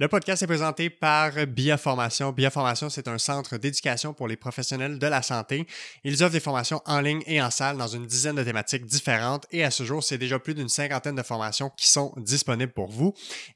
Le podcast est présenté par Biaformation. Biaformation, c'est un centre d'éducation pour les professionnels de la santé. Ils offrent des formations en ligne et en salle dans une dizaine de thématiques différentes et à ce jour, c'est déjà plus d'une cinquantaine de formations qui sont disponibles pour vous.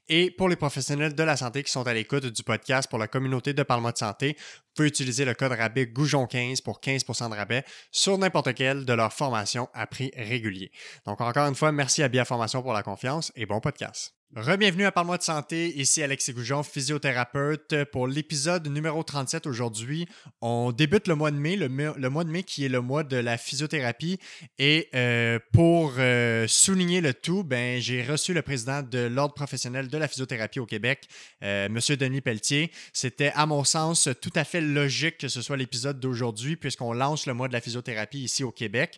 Et pour les professionnels de la santé qui sont à l'écoute du podcast pour la communauté de Parlement de santé, vous pouvez utiliser le code rabais Goujon15 pour 15% de rabais sur n'importe quelle de leurs formations à prix régulier. Donc encore une fois, merci à Biaformation pour la confiance et bon podcast. Rebienvenue à Parle-moi de santé, ici Alexis Goujon, physiothérapeute. Pour l'épisode numéro 37 aujourd'hui, on débute le mois de mai, le, mois de mai qui est le mois de la physiothérapie. Et euh, pour euh, souligner le tout, ben, j'ai reçu le président de l'Ordre professionnel de la physiothérapie au Québec, euh, M. Denis Pelletier. C'était, à mon sens, tout à fait logique que ce soit l'épisode d'aujourd'hui, puisqu'on lance le mois de la physiothérapie ici au Québec.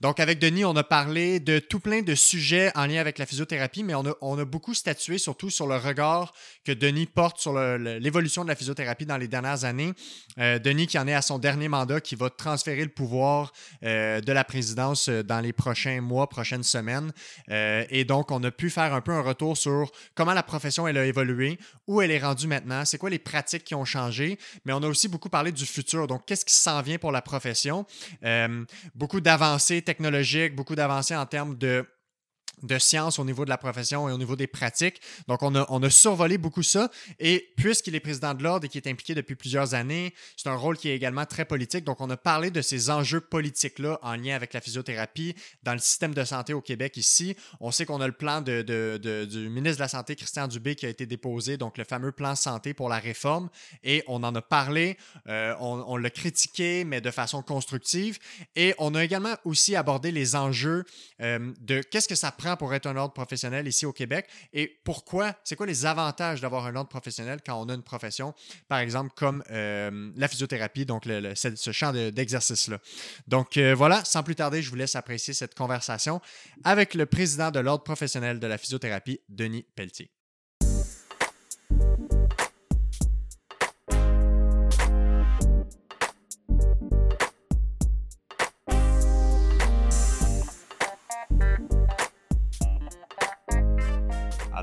donc, avec Denis, on a parlé de tout plein de sujets en lien avec la physiothérapie, mais on a on a beaucoup statué surtout sur le regard que Denis porte sur l'évolution de la physiothérapie dans les dernières années. Euh, Denis qui en est à son dernier mandat, qui va transférer le pouvoir euh, de la présidence euh, dans les prochains mois, prochaines semaines. et donc, on a pu faire un peu un retour sur comment la profession elle a évolué, où elle est rendue maintenant, c'est quoi les pratiques qui ont changé, mais on a aussi beaucoup parlé du futur. Donc, qu'est-ce qui s'en vient pour la profession? beaucoup d'avancées technologiques, beaucoup d'avancées en termes de de science au niveau de la profession et au niveau des pratiques. Donc, on a, on a survolé beaucoup ça. Et puisqu'il est président de l'Ordre et qu'il est impliqué depuis plusieurs années, c'est un rôle qui est également très politique. Donc, on a parlé de ces enjeux politiques-là en lien avec la physiothérapie dans le système de santé au Québec ici. On sait qu'on a le plan de, de, du ministre de la Santé, Christian Dubé, qui a été déposé, donc le fameux plan santé pour la réforme. Et on en a parlé, euh, on, on l'a critiqué, mais de façon constructive. Et on a également aussi abordé les enjeux euh, de qu'est-ce que ça prend pour être un ordre professionnel ici au Québec et pourquoi, c'est quoi les avantages d'avoir un ordre professionnel quand on a une profession, par exemple, comme euh, la physiothérapie, donc ce champ d'exercice-là? donc euh, voilà, sans plus tarder, je vous laisse apprécier cette conversation avec le président de l'ordre professionnel de la physiothérapie, Denis Pelletier.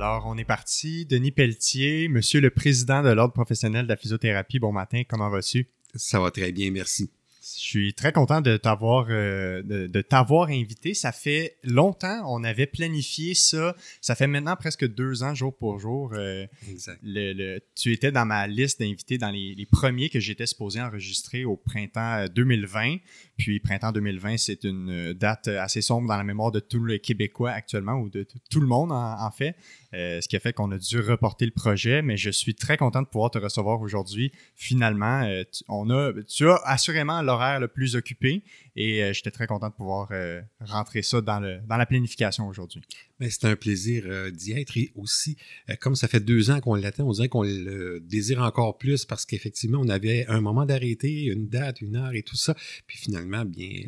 Alors, on est parti. Denis Pelletier, monsieur le président de l'Ordre professionnel de la physiothérapie, bon matin, comment vas-tu? Ça va très bien, merci. Je suis très content de t'avoir euh, de, t'avoir invité. Ça fait longtemps, on avait planifié ça. Ça fait maintenant presque deux ans, jour pour jour. Euh, exact. tu étais dans ma liste d'invités dans les, les, premiers que j'étais supposé enregistrer au printemps 2020. Euh, Puis printemps 2020, c'est une date assez sombre dans la mémoire de tous les Québécois actuellement, ou de tout le monde en fait. Euh, ce qui a fait qu'on a dû reporter le projet, mais je suis très content de pouvoir te recevoir aujourd'hui. Finalement, euh, tu, on a, tu as assurément l'horaire le plus occupé et euh, j'étais très content de pouvoir rentrer ça dans, le, dans la planification aujourd'hui. Ben, c'est un plaisir d'y être et aussi, comme ça fait deux ans qu'on l'attend, on dirait qu'on le désire encore plus parce qu'effectivement, on avait un moment d'arrêter, une date, une heure et tout ça. Puis finalement, bien,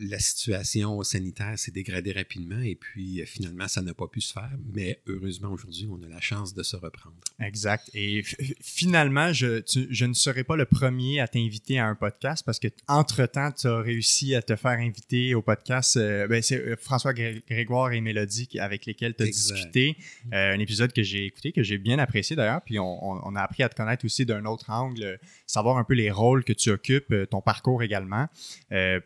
la situation sanitaire s'est dégradée rapidement et puis finalement, ça n'a pas pu se faire mais heureusement aujourd'hui, on a la chance de se reprendre. Exact. Et finalement, je, je, ne serai pas le premier à t'inviter à un podcast parce que entre-temps, tu as réussi à te faire inviter au podcast. Euh, ben, c'est euh, François Grégoire et Mélodie avec lesquels tu as discuté. Euh, un épisode que j'ai écouté, que j'ai bien apprécié d'ailleurs. Puis on, on, a appris à te connaître aussi d'un autre angle, savoir un peu les rôles que tu occupes, ton parcours également,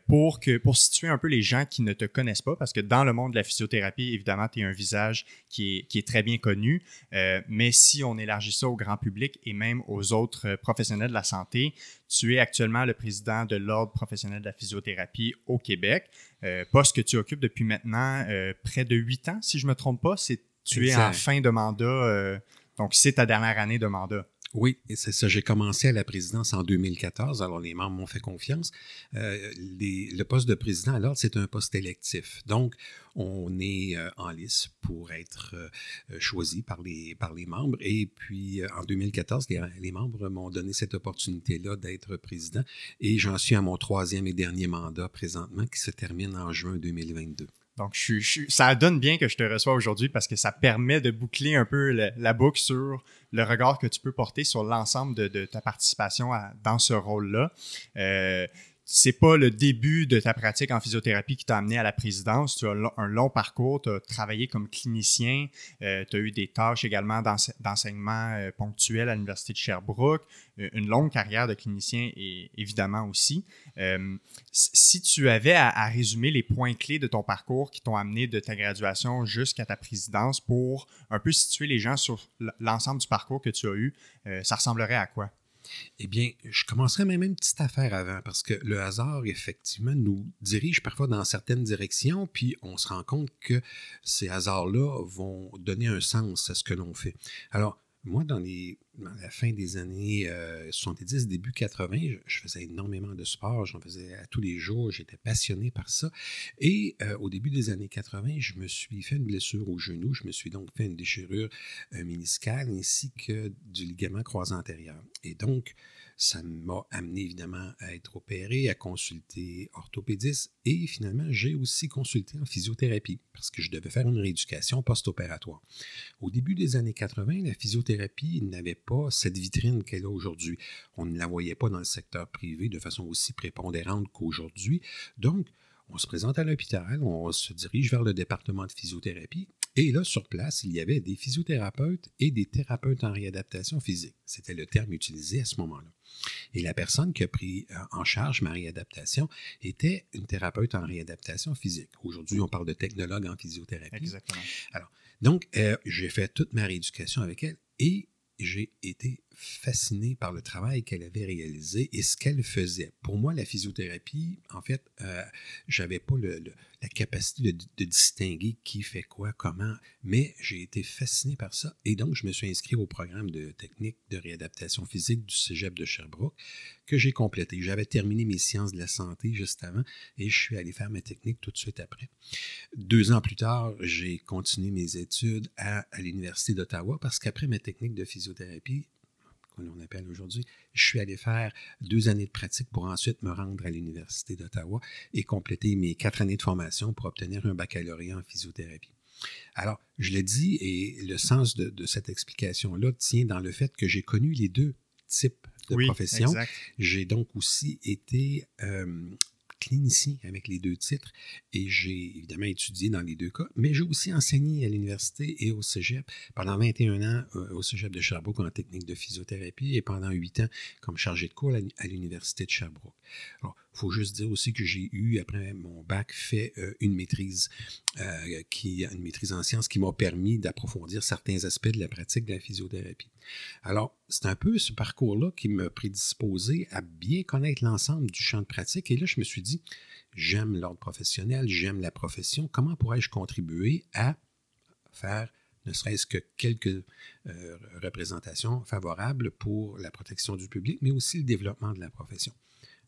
pour, que, pour situer un peu les gens qui ne te connaissent pas parce que dans le monde de la physiothérapie, évidemment, tu es un visage qui est, très bien connu. Euh, mais si on élargit ça au grand public et même aux autres euh, professionnels de la santé, tu es actuellement le président de l'Ordre professionnel de la physiothérapie au Québec, euh, poste que tu occupes depuis maintenant près de huit ans, si je ne me trompe pas. C'est, tu es en fin de mandat, donc c'est ta dernière année de mandat. Oui, c'est ça. J'ai commencé à la présidence en 2014, alors les membres m'ont fait confiance. Euh, le poste de président, alors, c'est un poste électif. Donc, on est euh, en lice pour être euh, choisi par les, par les membres. Et puis, en 2014, les, les membres m'ont donné cette opportunité-là d'être président. Et j'en suis à mon troisième et dernier mandat présentement qui se termine en juin 2022. Donc, ça donne bien que je te reçois aujourd'hui parce que ça permet de boucler un peu la, boucle sur le regard que tu peux porter sur l'ensemble de, ta participation dans ce rôle-là. Euh, c'est pas le début de ta pratique en physiothérapie qui t'a amené à la présidence. Tu as un long parcours, tu as travaillé comme clinicien, euh, tu as eu des tâches également d'enseignement euh, ponctuel à l'Université de Sherbrooke, euh, une longue carrière de clinicien et, évidemment aussi. si tu avais à, résumer les points clés de ton parcours qui t'ont amené de ta graduation jusqu'à ta présidence pour un peu situer les gens sur l'ensemble du parcours que tu as eu, ça ressemblerait à quoi? Eh bien, je commencerai même une petite affaire avant, parce que le hasard, effectivement, nous dirige parfois dans certaines directions, puis on se rend compte que ces hasards-là vont donner un sens à ce que l'on fait. Alors, moi, dans, les, la fin des années 70, euh, début 80, je, faisais énormément de sport, j'en faisais à tous les jours, j'étais passionné par ça. Et euh, au début des années 80, je me suis fait une blessure au genou, je me suis donc fait une déchirure euh, méniscale ainsi que du ligament croisé antérieur. Et donc, ça m'a amené évidemment à être opéré, à consulter orthopédiste et finalement j'ai aussi consulté en physiothérapie parce que je devais faire une rééducation post-opératoire. Au début des années 80, la physiothérapie n'avait pas cette vitrine qu'elle a aujourd'hui. On ne la voyait pas dans le secteur privé de façon aussi prépondérante qu'aujourd'hui. Donc, on se présente à l'hôpital, on se dirige vers le département de physiothérapie et là, sur place, il y avait des physiothérapeutes et des thérapeutes en réadaptation physique. C'était le terme utilisé à ce moment-là. Et la personne qui a pris euh, en charge ma réadaptation était une thérapeute en réadaptation physique. Aujourd'hui, on parle de technologue en physiothérapie. Exactement. Alors, donc, euh, j'ai fait toute ma rééducation avec elle et j'ai été fasciné par le travail qu'elle avait réalisé et ce qu'elle faisait. Pour moi, la physiothérapie, en fait, euh, j'avais pas le, la capacité de, distinguer qui fait quoi, comment, mais j'ai été fasciné par ça et donc je me suis inscrit au programme de technique de réadaptation physique du Cégep de Sherbrooke que j'ai complété. J'avais terminé mes sciences de la santé juste avant et je suis allé faire mes techniques tout de suite après. Deux ans plus tard, j'ai continué mes études à, à l'Université d'Ottawa parce qu'après mes techniques de physiothérapie, qu'on appelle aujourd'hui. Je suis allé faire deux années de pratique pour ensuite me rendre à l'Université d'Ottawa et compléter mes quatre années de formation pour obtenir un baccalauréat en physiothérapie. Alors, je l'ai dit, et le sens de, cette explication-là tient dans le fait que j'ai connu les deux types de professions. J'ai donc aussi été euh, clinicien avec les deux titres et j'ai évidemment étudié dans les deux cas, mais j'ai aussi enseigné à l'université et au cégep pendant 21 ans euh, au cégep de Sherbrooke en technique de physiothérapie et pendant 8 ans comme chargé de cours à l'université de Sherbrooke. Alors, faut juste dire aussi que j'ai eu, après mon bac, fait euh, une maîtrise, euh, qui, une maîtrise en sciences qui m'a permis d'approfondir certains aspects de la pratique de la physiothérapie. Alors, c'est un peu ce parcours-là qui m'a prédisposé à bien connaître l'ensemble du champ de pratique. Et là, je me suis dit, j'aime l'ordre professionnel, j'aime la profession, comment pourrais-je contribuer à faire ne serait-ce que quelques euh, représentations favorables pour la protection du public, mais aussi le développement de la profession?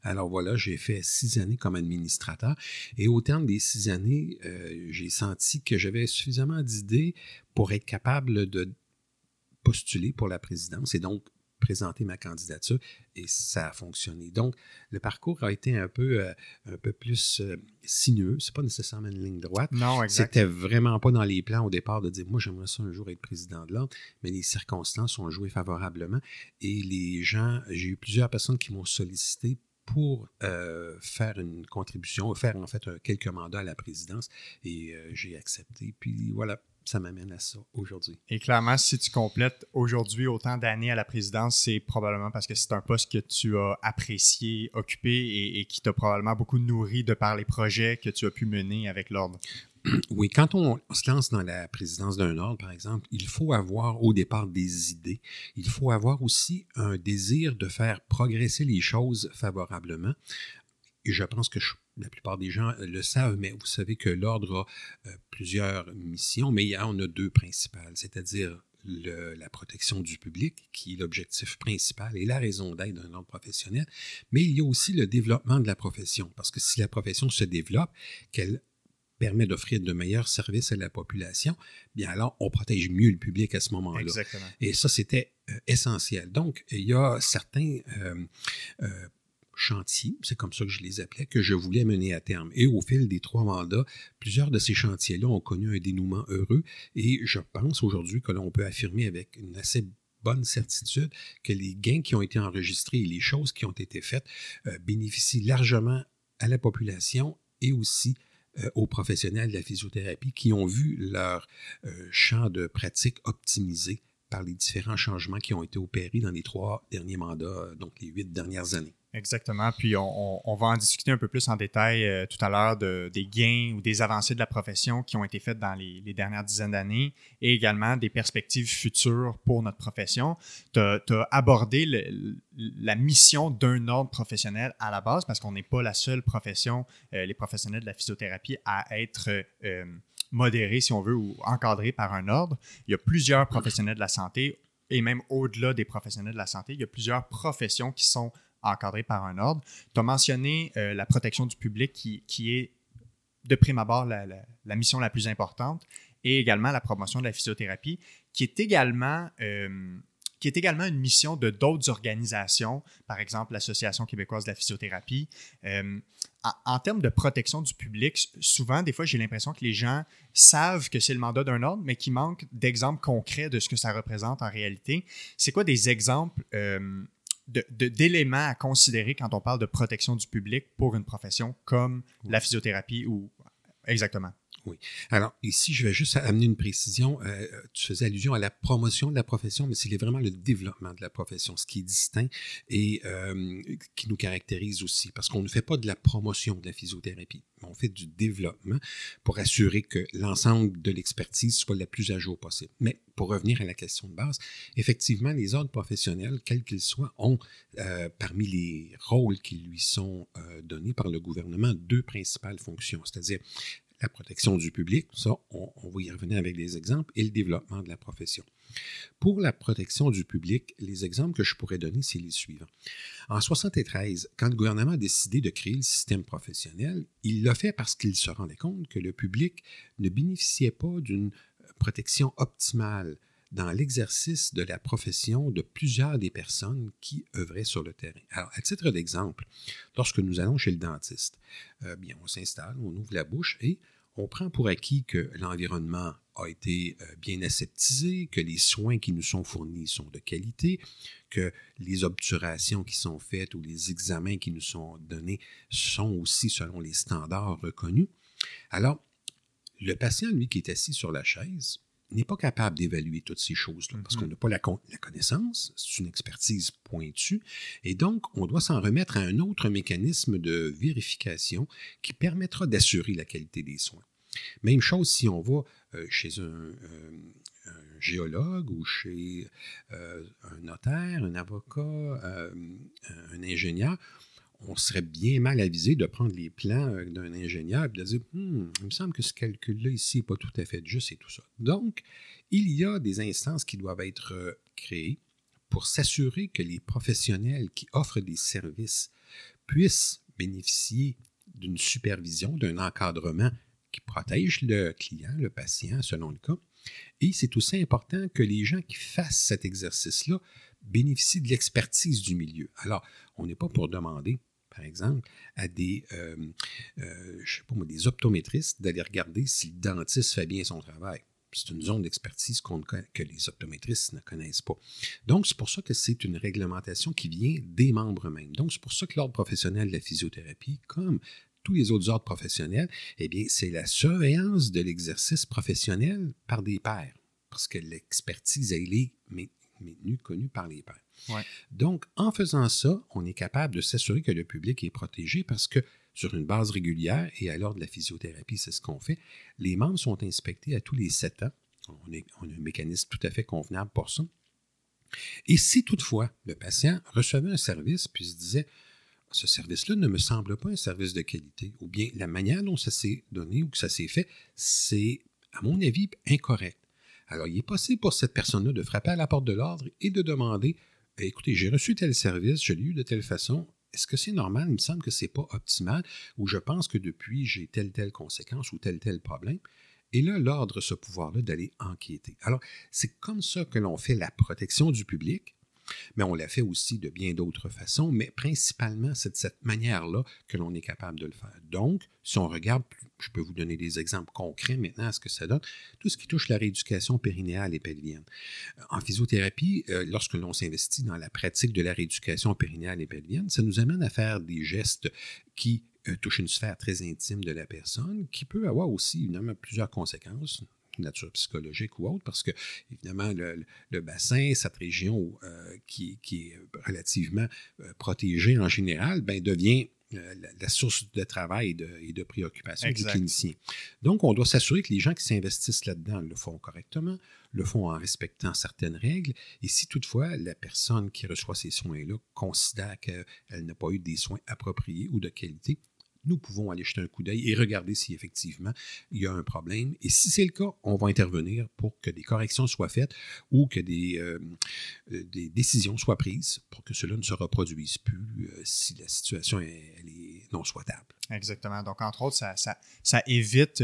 Alors voilà, j'ai fait six années comme administrateur et au terme des six années, euh, j'ai senti que j'avais suffisamment d'idées pour être capable de postuler pour la présidence et donc présenter ma candidature et ça a fonctionné. Donc, le parcours a été un peu, euh, un peu plus euh, sinueux. C'est pas nécessairement une ligne droite. Non. C'était vraiment pas dans les plans au départ de dire, moi, j'aimerais ça un jour être président de l'ordre, mais les circonstances ont joué favorablement et les gens, j'ai eu plusieurs personnes qui m'ont sollicité pour euh, faire une contribution, faire en fait quelques mandats à la présidence et euh, j'ai accepté. Puis voilà, ça m'amène à ça aujourd'hui. Et clairement, si tu complètes aujourd'hui autant d'années à la présidence, c'est probablement parce que c'est un poste que tu as apprécié, occupé et qui t'a probablement beaucoup nourri de par les projets que tu as pu mener avec l'ordre. Oui, quand on se lance dans la présidence d'un ordre, par exemple, il faut avoir au départ des idées. Il faut avoir aussi un désir de faire progresser les choses favorablement. Et je pense que la plupart des gens le savent, mais vous savez que l'ordre a euh, plusieurs missions, mais il y en a deux principales, c'est-à-dire la protection du public, qui est l'objectif principal et la raison d'être d'un ordre professionnel, mais il y a aussi le développement de la profession, parce que si la profession se développe, qu'elle permet d'offrir de meilleurs services à la population, bien alors on protège mieux le public à ce moment-là. Exactement. Et ça, c'était euh, essentiel. Donc, il y a certains euh, euh, chantiers, c'est comme ça que je les appelais, que je voulais mener à terme. Et au fil des trois mandats, plusieurs de ces chantiers-là ont connu un dénouement heureux et je pense aujourd'hui que l'on peut affirmer avec une assez bonne certitude que les gains qui ont été enregistrés et les choses qui ont été faites bénéficient largement à la population et aussi euh, aux professionnels de la physiothérapie qui ont vu leur euh, champ de pratique optimisé par les différents changements qui ont été opérés dans les trois derniers mandats, donc les huit dernières années. Exactement. Puis on, va en discuter un peu plus en détail euh, tout à l'heure de, des gains ou des avancées de la profession qui ont été faites dans les, dernières dizaines d'années et également des perspectives futures pour notre profession. Tu as, abordé la mission d'un ordre professionnel à la base parce qu'on n'est pas la seule profession, euh, les professionnels de la physiothérapie, à être euh, modérés, si on veut, ou encadrés par un ordre. Il y a plusieurs professionnels de la santé et même au-delà des professionnels de la santé, il y a plusieurs professions qui sont encadré par un ordre. Tu as mentionné euh, la protection du public qui, est de prime abord la, mission la plus importante et également la promotion de la physiothérapie qui est également, euh, qui est également une mission de d'autres organisations, par exemple l'Association québécoise de la physiothérapie. Euh, en, termes de protection du public, souvent, des fois, j'ai l'impression que les gens savent que c'est le mandat d'un ordre, mais qu'il manque d'exemples concrets de ce que ça représente en réalité. C'est quoi des exemples d'éléments à considérer quand on parle de protection du public pour une profession comme la physiothérapie ou exactement. Oui. Alors, ici, je vais juste amener une précision. Euh, tu faisais allusion à la promotion de la profession, mais c'est vraiment le développement de la profession, ce qui est distinct et euh, qui nous caractérise aussi, parce qu'on ne fait pas de la promotion de la physiothérapie, on fait du développement pour assurer que l'ensemble de l'expertise soit la plus à jour possible. Mais pour revenir à la question de base, effectivement, les ordres professionnels, quels qu'ils soient, ont euh, parmi les rôles qui lui sont donnés par le gouvernement deux principales fonctions, c'est-à-dire la protection du public, ça, on, va y revenir avec des exemples, et le développement de la profession. Pour la protection du public, les exemples que je pourrais donner, c'est les suivants. En 1973, quand le gouvernement a décidé de créer le système professionnel, il l'a fait parce qu'il se rendait compte que le public ne bénéficiait pas d'une protection optimale dans l'exercice de la profession de plusieurs des personnes qui œuvraient sur le terrain. Alors, à titre d'exemple, lorsque nous allons chez le dentiste, euh, bien, on s'installe, on ouvre la bouche et on prend pour acquis que l'environnement a été euh, bien aseptisé, que les soins qui nous sont fournis sont de qualité, que les obturations qui sont faites ou les examens qui nous sont donnés sont aussi selon les standards reconnus. Alors, le patient, lui, qui est assis sur la chaise, n'est pas capable d'évaluer toutes ces choses-là parce qu'on mhm. n'a pas la, la connaissance, c'est une expertise pointue, et donc on doit s'en remettre à un autre mécanisme de vérification qui permettra d'assurer la qualité des soins. Même chose si on va euh, chez un, euh, un, géologue ou chez euh, un notaire, un avocat, un ingénieur, on serait bien mal avisé de prendre les plans euh, d'un ingénieur et de dire hmm, il me semble que ce calcul-là ici n'est pas tout à fait juste et tout ça. Donc, il y a des instances qui doivent être euh, créées pour s'assurer que les professionnels qui offrent des services puissent bénéficier d'une supervision, d'un encadrement qui protège le client, le patient, selon le cas. Et c'est aussi important que les gens qui fassent cet exercice-là bénéficient de l'expertise du milieu. Alors, on n'est pas pour demander par exemple, à des, euh, euh, je sais pas des optométristes d'aller regarder si le dentiste fait bien son travail. C'est une zone d'expertise que les optométristes ne connaissent pas. Donc, c'est pour ça que c'est une réglementation qui vient des membres mêmes. Donc, c'est pour ça que l'ordre professionnel de la physiothérapie, comme tous les autres ordres professionnels, eh bien, c'est la surveillance de l'exercice professionnel par des pairs. Parce que l'expertise, elle est maintenue, connue par les pairs. Donc, en faisant ça, on est capable de s'assurer que le public est protégé parce que sur une base régulière, et à l'ordre de la physiothérapie, c'est ce qu'on fait, les membres sont inspectés à tous les sept ans. On, a un mécanisme tout à fait convenable pour ça. Et si toutefois le patient recevait un service puis se disait ce service-là ne me semble pas un service de qualité, ou bien la manière dont ça s'est donné ou que ça s'est fait, c'est, à mon avis, incorrect. Alors, il est possible pour cette personne-là de frapper à la porte de l'ordre et de demander écoutez, j'ai reçu tel service, je l'ai eu de telle façon. Est-ce que c'est normal? Il me semble que ce n'est pas optimal, ou je pense que depuis, j'ai telle, telle conséquence ou tel, tel problème. Et là, l'ordre ce pouvoir-là d'aller enquêter. Alors, c'est comme ça que l'on fait la protection du public. Mais on l'a fait aussi de bien d'autres façons, mais principalement c'est de cette manière-là que l'on est capable de le faire. Donc, si on regarde, je peux vous donner des exemples concrets maintenant à ce que ça donne, tout ce qui touche la rééducation périnéale et pelvienne. En physiothérapie, euh, lorsque l'on s'investit dans la pratique de la rééducation périnéale et pelvienne, ça nous amène à faire des gestes qui euh, touchent une sphère très intime de la personne, qui peut avoir aussi évidemment plusieurs conséquences, nature psychologique ou autre, parce que, évidemment, le, bassin, cette région euh, qui, est relativement euh, protégée en général, ben, devient euh, la, source de travail et de, préoccupation du clinicien. Donc, on doit s'assurer que les gens qui s'investissent là-dedans le font correctement, le font en respectant certaines règles. Et si toutefois la personne qui reçoit ces soins-là considère qu'elle n'a pas eu des soins appropriés ou de qualité, nous pouvons aller jeter un coup d'œil et regarder si effectivement il y a un problème. Et si c'est le cas, on va intervenir pour que des corrections soient faites ou que des, euh, euh, des décisions soient prises pour que cela ne se reproduise plus euh, si la situation est, non souhaitable. Exactement. Donc, entre autres, ça, ça, évite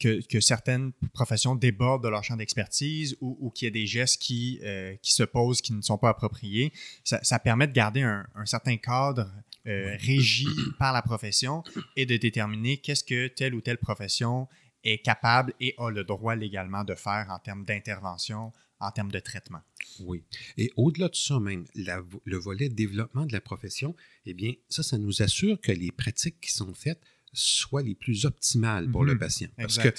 que, certaines professions débordent de leur champ d'expertise ou, qu'il y ait des gestes qui, qui se posent qui ne sont pas appropriés. Ça, permet de garder un certain cadre euh, régie par la profession et de déterminer qu'est-ce que telle ou telle profession est capable et a le droit légalement de faire en termes d'intervention, en termes de traitement. Oui. Et au-delà de ça même, le volet développement de la profession, eh bien, ça, ça nous assure que les pratiques qui sont faites soient les plus optimales pour le mhm. patient. Parce que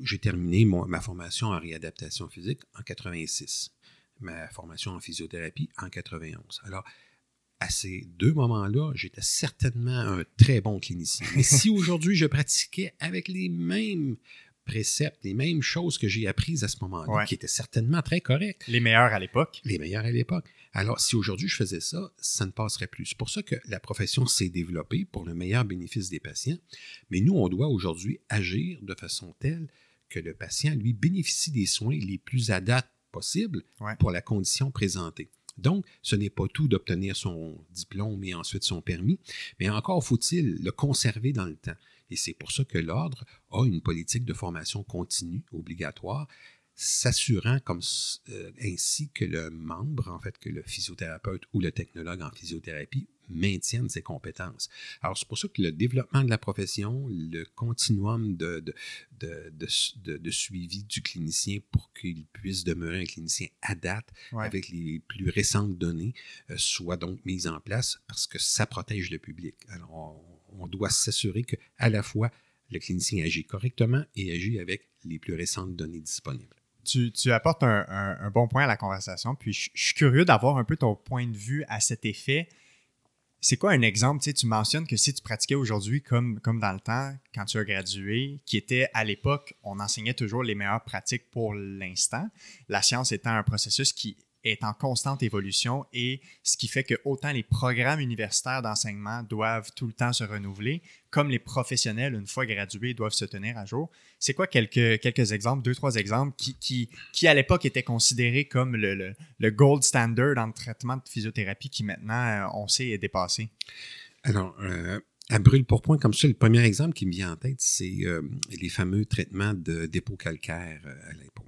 j'ai terminé ma formation en réadaptation physique en 86, ma formation en physiothérapie en 91. Alors, à ces deux moments-là, j'étais certainement un très bon clinicien. Mais si aujourd'hui je pratiquais avec les mêmes préceptes, les mêmes choses que j'ai apprises à ce moment-là, qui étaient certainement très correctes. Les meilleurs à l'époque. Les meilleurs à l'époque. Alors, si aujourd'hui je faisais ça, ça ne passerait plus. C'est pour ça que la profession s'est développée pour le meilleur bénéfice des patients. Mais nous, on doit aujourd'hui agir de façon telle que le patient, lui, bénéficie des soins les plus adaptés possibles pour la condition présentée. Donc, ce n'est pas tout d'obtenir son diplôme et ensuite son permis, mais encore faut-il le conserver dans le temps. Et c'est pour ça que l'Ordre a une politique de formation continue obligatoire s'assurant euh, ainsi que le membre, en fait, que le physiothérapeute ou le technologue en physiothérapie maintienne ses compétences. Alors, c'est pour ça que le développement de la profession, le continuum de, de, de, suivi du clinicien pour qu'il puisse demeurer un clinicien à date avec les plus récentes données, euh, soit donc mis en place parce que ça protège le public. Alors, on, doit s'assurer qu'à la fois le clinicien agit correctement et agit avec les plus récentes données disponibles tu, apportes un, bon point à la conversation. Puis je, suis curieux d'avoir un peu ton point de vue à cet effet. C'est quoi un exemple? Tu, sais, tu mentionnes que si tu pratiquais aujourd'hui comme, comme dans le temps, quand tu as gradué, qui était à l'époque, on enseignait toujours les meilleures pratiques pour l'instant. La science étant un processus qui est en constante évolution et ce qui fait que autant les programmes universitaires d'enseignement doivent tout le temps se renouveler, comme les professionnels, une fois gradués, doivent se tenir à jour. C'est quoi quelques, quelques exemples, deux, trois exemples, qui, qui, qui à l'époque étaient considérés comme le, le, gold standard en traitement de physiothérapie qui maintenant, euh, on sait, est dépassé? Alors, euh, à brûle pour point, comme ça, le premier exemple qui me vient en tête, c'est euh, les fameux traitements de dépôt calcaire à l'épaule.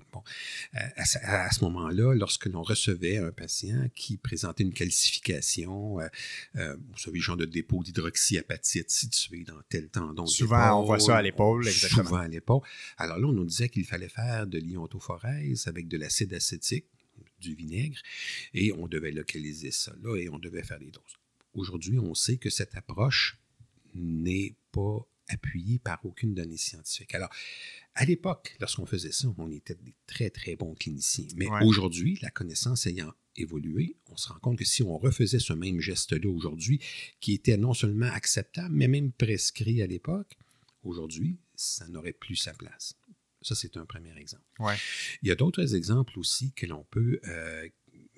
Euh, à, ce moment-là, lorsque l'on recevait un patient qui présentait une calcification, euh, euh, vous savez, genre de dépôt d'hydroxyapatite situé dans tel tendon. Souvent, on voit ça à l'épaule, exactement. Souvent à l'épaule. Alors là, on nous disait qu'il fallait faire de l'iontophorèse avec de l'acide acétique, du vinaigre, et on devait localiser ça là et on devait faire des doses. Aujourd'hui, on sait que cette approche n'est pas appuyée par aucune donnée scientifique. Alors, à l'époque, lorsqu'on faisait ça, on était des très, très bons cliniciens. Mais aujourd'hui, la connaissance ayant évolué, on se rend compte que si on refaisait ce même geste-là aujourd'hui, qui était non seulement acceptable, mais même prescrit à l'époque, aujourd'hui, ça n'aurait plus sa place. Ça, c'est un premier exemple. Il y a d'autres exemples aussi que l'on peut, euh,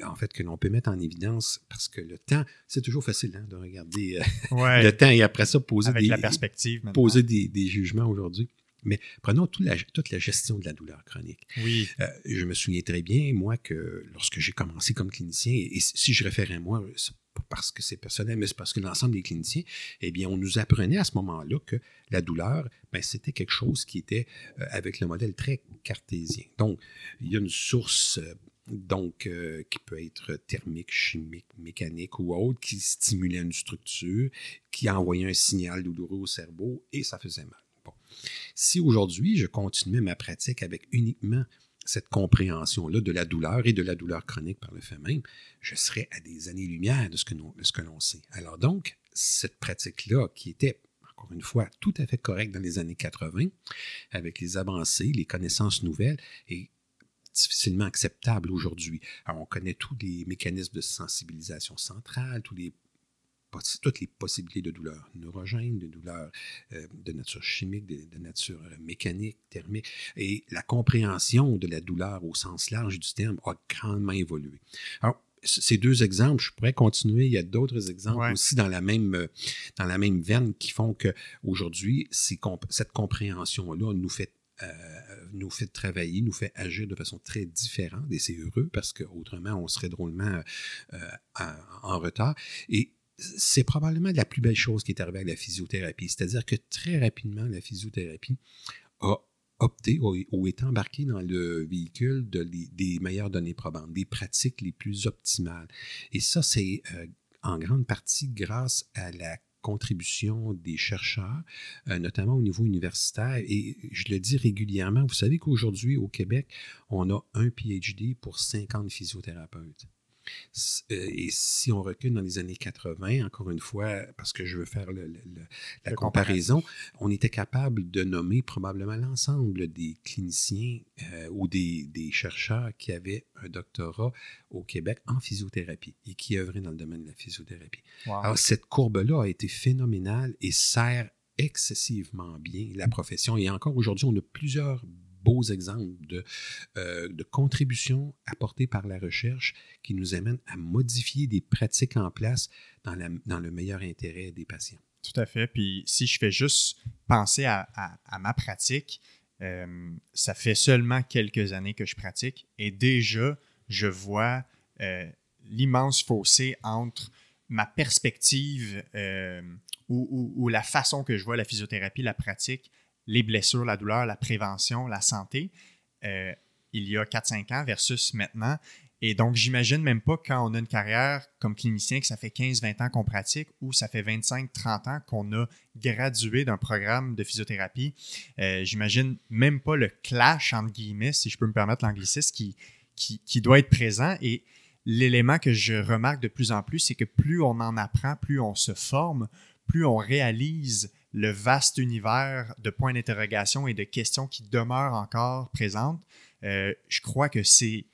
en fait, que l'on peut mettre en évidence parce que le temps, c'est toujours facile hein, de regarder euh, le temps et après ça poser, Avec la perspective poser des, jugements aujourd'hui. Mais prenons toute la, toute la gestion de la douleur chronique. Oui. Euh, je me souviens très bien, moi, que lorsque j'ai commencé comme clinicien, et, si je réfère à moi, c'est pas parce que c'est personnel, mais c'est parce que l'ensemble des cliniciens, eh bien, on nous apprenait à ce moment-là que la douleur, ben, c'était quelque chose qui était euh, avec le modèle très cartésien. Donc, il y a une source. Euh, donc euh, qui peut être thermique, chimique, mécanique ou autre, qui stimulait une structure, qui envoyait un signal douloureux au cerveau et ça faisait mal. Si aujourd'hui je continuais ma pratique avec uniquement cette compréhension-là de la douleur et de la douleur chronique par le fait même, je serais à des années-lumière de ce que l'on sait. Alors donc, cette pratique-là, qui était encore une fois, tout à fait correcte dans les années 80, avec les avancées, les connaissances nouvelles, est difficilement acceptable aujourd'hui. On connaît tous les mécanismes de sensibilisation centrale, tous les toutes les possibilités de douleurs neurogènes, de douleurs euh, de nature chimique, de, nature euh, mécanique, thermique. Et la compréhension de la douleur au sens large du terme a grandement évolué. Alors, ces deux exemples, je pourrais continuer. Il y a d'autres exemples aussi dans la même euh, dans la même veine qui font que aujourd'hui, cette compréhension-là nous fait nous fait travailler, nous fait agir de façon très différente et c'est heureux parce qu'autrement, on serait drôlement en retard. Et c'est probablement la plus belle chose qui est arrivée avec la physiothérapie. C'est-à-dire que très rapidement, la physiothérapie a opté ou est embarqué dans le véhicule de des meilleures données probantes, des pratiques les plus optimales. Et ça, c'est euh, en grande partie grâce à la contribution des chercheurs, euh, notamment au niveau universitaire. Et je le dis régulièrement, vous savez qu'aujourd'hui, au Québec, on a un PhD pour 50 physiothérapeutes. Euh, et si on recule dans les années 80, encore une fois, parce que je veux faire la comparaison, on était capable de nommer probablement l'ensemble des cliniciens euh, ou des, chercheurs qui avaient un doctorat au Québec en physiothérapie et qui œuvraient dans le domaine de la physiothérapie. Alors, cette courbe-là a été phénoménale et sert excessivement bien la profession. Et encore aujourd'hui, on a plusieurs beaux exemples de, euh, de contributions apportées par la recherche qui nous amènent à modifier des pratiques en place dans, le meilleur intérêt des patients. Tout à fait. Puis si je fais juste penser à, ma pratique, euh, ça fait seulement quelques années que je pratique et déjà, je vois euh, l'immense fossé entre ma perspective ou, la façon que je vois la physiothérapie, la pratique, les blessures, la douleur, la prévention, la santé, euh, il y a 4-5 ans versus maintenant. Et donc, j'imagine même pas quand on a une carrière comme clinicien que ça fait 15-20 ans qu'on pratique ou ça fait 25-30 ans qu'on a gradué d'un programme de physiothérapie. Euh, j'imagine même pas le clash, entre guillemets, si je peux me permettre l'anglicisme, qui, doit être présent. Et l'élément que je remarque de plus en plus, c'est que plus on en apprend, plus on se forme, plus on réalise le vaste univers de points d'interrogation et de questions qui demeurent encore présentes, euh, je crois que c'est,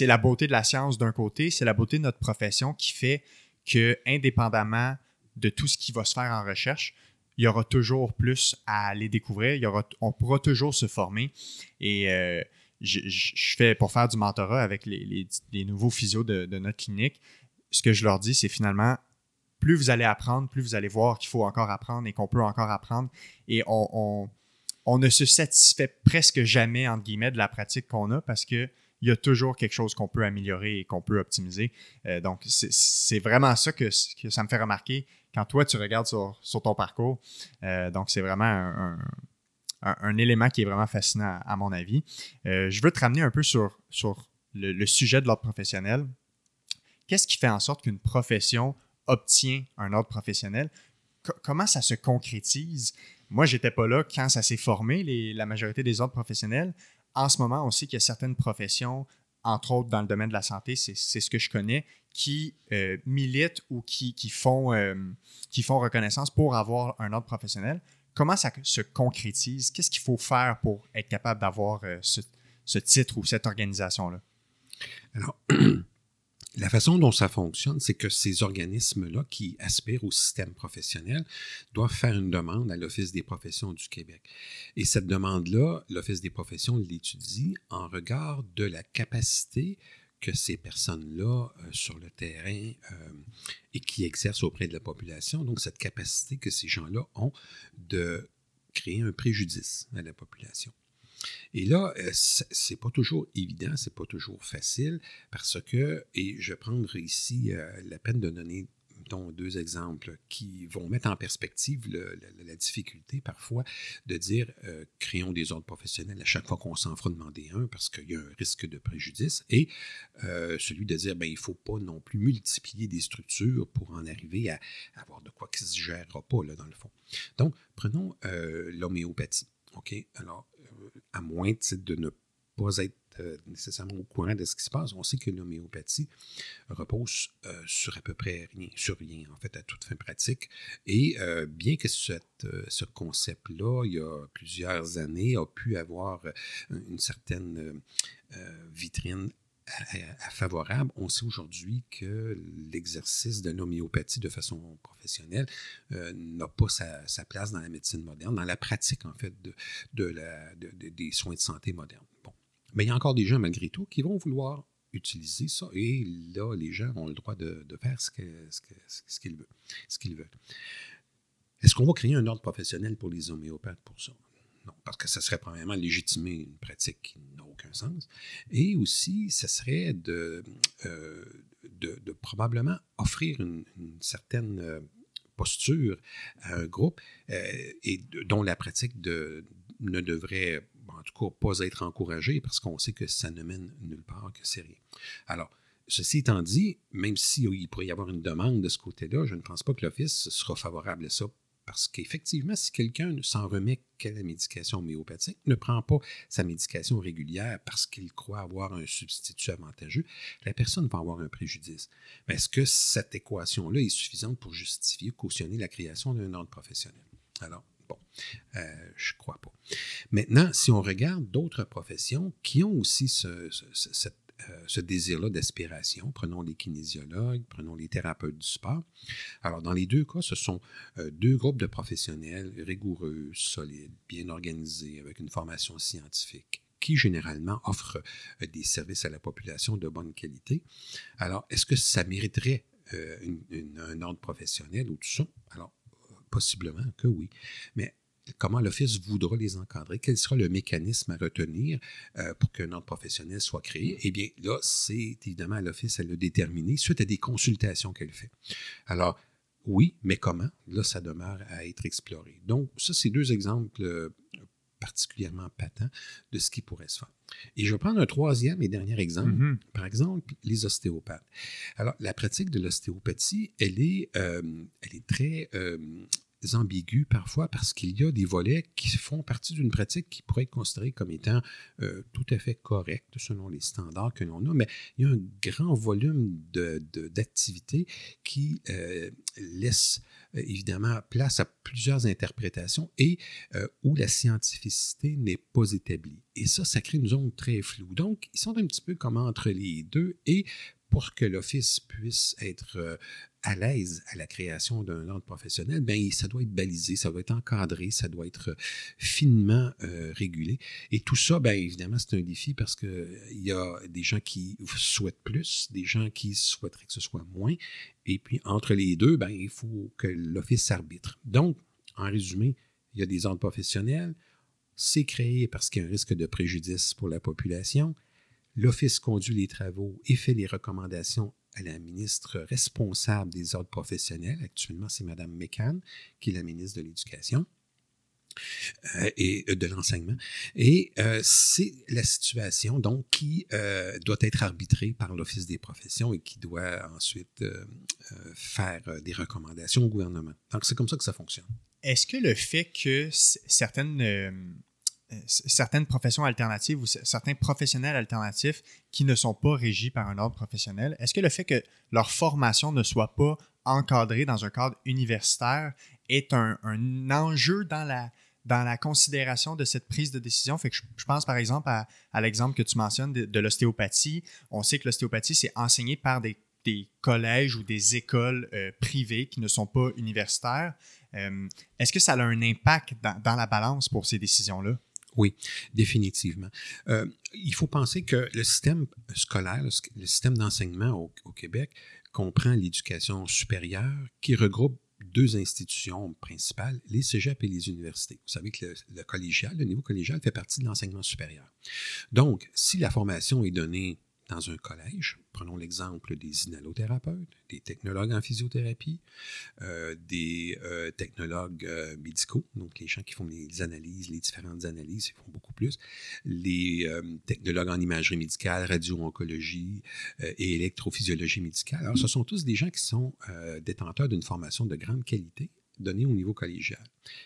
la beauté de la science d'un côté, c'est la beauté de notre profession qui fait que, indépendamment de tout ce qui va se faire en recherche, il y aura toujours plus à aller découvrir, on pourra toujours se former. Et euh, je, fais, pour faire du mentorat avec les, nouveaux physios de, notre clinique, ce que je leur dis, c'est finalement plus vous allez apprendre, plus vous allez voir qu'il faut encore apprendre et qu'on peut encore apprendre. Et on, ne se satisfait presque jamais, entre guillemets, de la pratique qu'on a parce qu'il y a toujours quelque chose qu'on peut améliorer et qu'on peut optimiser. Euh, donc, c'est vraiment ça que, ça me fait remarquer quand toi, tu regardes sur, ton parcours. Euh, donc, c'est vraiment un, élément qui est vraiment fascinant à, mon avis. Euh, je veux te ramener un peu sur, le sujet de l'ordre professionnel. Qu'est-ce qui fait en sorte qu'une profession obtient un ordre professionnel. comment ça se concrétise? Moi, j'étais pas là quand ça s'est formé, la majorité des ordres professionnels. En ce moment, on sait qu'il y a certaines professions, entre autres dans le domaine de la santé, c'est ce que je connais, qui euh, militent ou qui, font, euh, qui font reconnaissance pour avoir un ordre professionnel. Comment ça se concrétise? Qu'est-ce qu'il faut faire pour être capable d'avoir euh, ce, ce titre ou cette organisation-là? La façon dont ça fonctionne, c'est que ces organismes-là qui aspirent au système professionnel doivent faire une demande à l'Office des professions du Québec. Et cette demande-là, l'Office des professions l'étudie en regard de la capacité que ces personnes-là euh, sur le terrain euh, et qui exercent auprès de la population, donc cette capacité que ces gens-là ont de créer un préjudice à la population. Et là, euh, c'est pas toujours évident, c'est pas toujours facile parce que, et je vais prendre ici euh, la peine de donner deux exemples qui vont mettre en perspective la difficulté parfois de dire euh, créons des ordres professionnels à chaque fois qu'on s'en fera demander un parce qu'il y a un risque de préjudice et celui de dire ben, il ne faut pas non plus multiplier des structures pour en arriver à, avoir de quoi qui ne se gérera pas là, dans le fond. Donc, prenons l'homéopathie. OK? Alors, à moins de ne pas être euh, nécessairement au courant de ce qui se passe. On sait que l'homéopathie repose euh, sur à peu près rien, sur rien, en fait, à toute fin pratique. Et euh, bien que ce concept-là, il y a plusieurs années, a pu avoir une certaine vitrine favorable, on sait aujourd'hui que l'exercice de l'homéopathie de façon professionnelle n'a pas sa, place dans la médecine moderne, dans la pratique en fait de, des soins de santé modernes. Bon. Mais il y a encore des gens, malgré tout, qui vont vouloir utiliser ça. Et là, les gens ont le droit de, faire. Ce qu'ils veulent. Est-ce qu'on va créer un ordre professionnel pour les homéopathes pour ça? Parce que ça serait premièrement légitimer une pratique qui n'a aucun sens. Et aussi, ça serait de, euh, probablement offrir une, certaine euh, posture à un groupe euh, et dont la pratique ne devrait en tout cas pas être encouragé parce qu'on sait que ça ne mène nulle part, que c'est rien. Alors, ceci étant dit, même s'il pourrait y avoir une demande de ce côté-là, je ne pense pas que l'Office sera favorable à ça parce qu'effectivement, si quelqu'un ne s'en remet qu'à la médication homéopathique, ne prend pas sa médication régulière parce qu'il croit avoir un substitut avantageux, la personne va avoir un préjudice. Mais est-ce que cette équation-là est suffisante pour justifier, cautionner la création d'un ordre professionnel? Alors, Bon, euh, je ne crois pas. Maintenant, si on regarde d'autres professions qui ont aussi ce, euh, désir-là d'aspiration, prenons les kinésiologues, prenons les thérapeutes du sport. Alors, dans les deux cas, ce sont euh, deux groupes de professionnels rigoureux, solides, bien organisés, avec une formation scientifique qui généralement offrent des services à la population de bonne qualité. Alors, est-ce que ça mériterait un ordre professionnel ou tout ça? Alors, Possiblement que oui. Mais comment l'Office voudra les encadrer, quel sera le mécanisme à retenir euh, pour qu'un ordre professionnel soit créé, eh bien là, c'est évidemment à l'Office à le déterminer suite à des consultations qu'elle fait. Alors, oui, mais comment? Là, ça demeure à être exploré. Donc, ça, c'est deux exemples euh, particulièrement patents de ce qui pourrait se faire. Et je vais prendre un troisième et dernier exemple. Mm-hmm. Par exemple, les ostéopathes. Alors, la pratique de l'ostéopathie, elle est, euh, elle est très ambigu parfois parce qu'il y a des volets qui font partie d'une pratique qui pourrait être considérée comme étant euh, tout à fait correcte selon les standards que l'on a, mais il y a un grand volume d'activités qui euh, laisse euh, évidemment place à plusieurs interprétations et où la scientificité n'est pas établie. Et ça, ça crée une zone très floue. Donc, ils sont un petit peu comme entre les deux et pour que l'Office puisse être à l'aise à la création d'un ordre professionnel, ben, ça doit être balisé, ça doit être encadré, ça doit être euh, finement euh, régulé. Et tout ça, bien évidemment, c'est un défi parce qu'il y a des gens qui souhaitent plus, des gens qui souhaiteraient que ce soit moins. Et puis, entre les deux, ben, il faut que l'Office arbitre. Donc, en résumé, il y a des ordres professionnels. C'est créé parce qu'il y a un risque de préjudice pour la population. L'Office conduit les travaux et fait les recommandations à la ministre responsable des ordres professionnels. Actuellement, c'est Mme McCann, qui est la ministre de l'Éducation. Euh, et euh, de l'enseignement. Et euh, c'est la situation donc qui doit être arbitrée par l'Office des professions et qui doit ensuite faire des recommandations au gouvernement. Donc c'est comme ça que ça fonctionne. Est-ce que le fait que certaines certaines professions alternatives ou certains professionnels alternatifs qui ne sont pas régis par un ordre professionnel, est-ce que le fait que leur formation ne soit pas encadrée dans un cadre universitaire est un, enjeu dans la, dans la considération de cette prise de décision? Fait que je, pense par exemple à, l'exemple que tu mentionnes de, l'ostéopathie. On sait que l'ostéopathie, c'est enseigné par des, collèges ou des écoles euh, privées qui ne sont pas universitaires. Euh, est-ce que ça a un impact dans la balance pour ces décisions-là? Oui, définitivement. Euh, il faut penser que le système scolaire, le, système d'enseignement au, Québec comprend l'éducation supérieure qui regroupe deux institutions principales, les cégeps et les universités. Vous savez que le, collégial, le niveau collégial fait partie de l'enseignement supérieur. Donc, si la formation est donnée dans un collège, prenons l'exemple des inhalothérapeutes, des technologues en physiothérapie, euh, des euh, technologues euh, médicaux, donc les gens qui font les analyses, les différentes analyses, ils font beaucoup plus, les technologues en imagerie médicale, radio-oncologie et électrophysiologie médicale. Alors, ce sont tous des gens qui sont détenteurs d'une formation de grande qualité donnée au niveau collégial.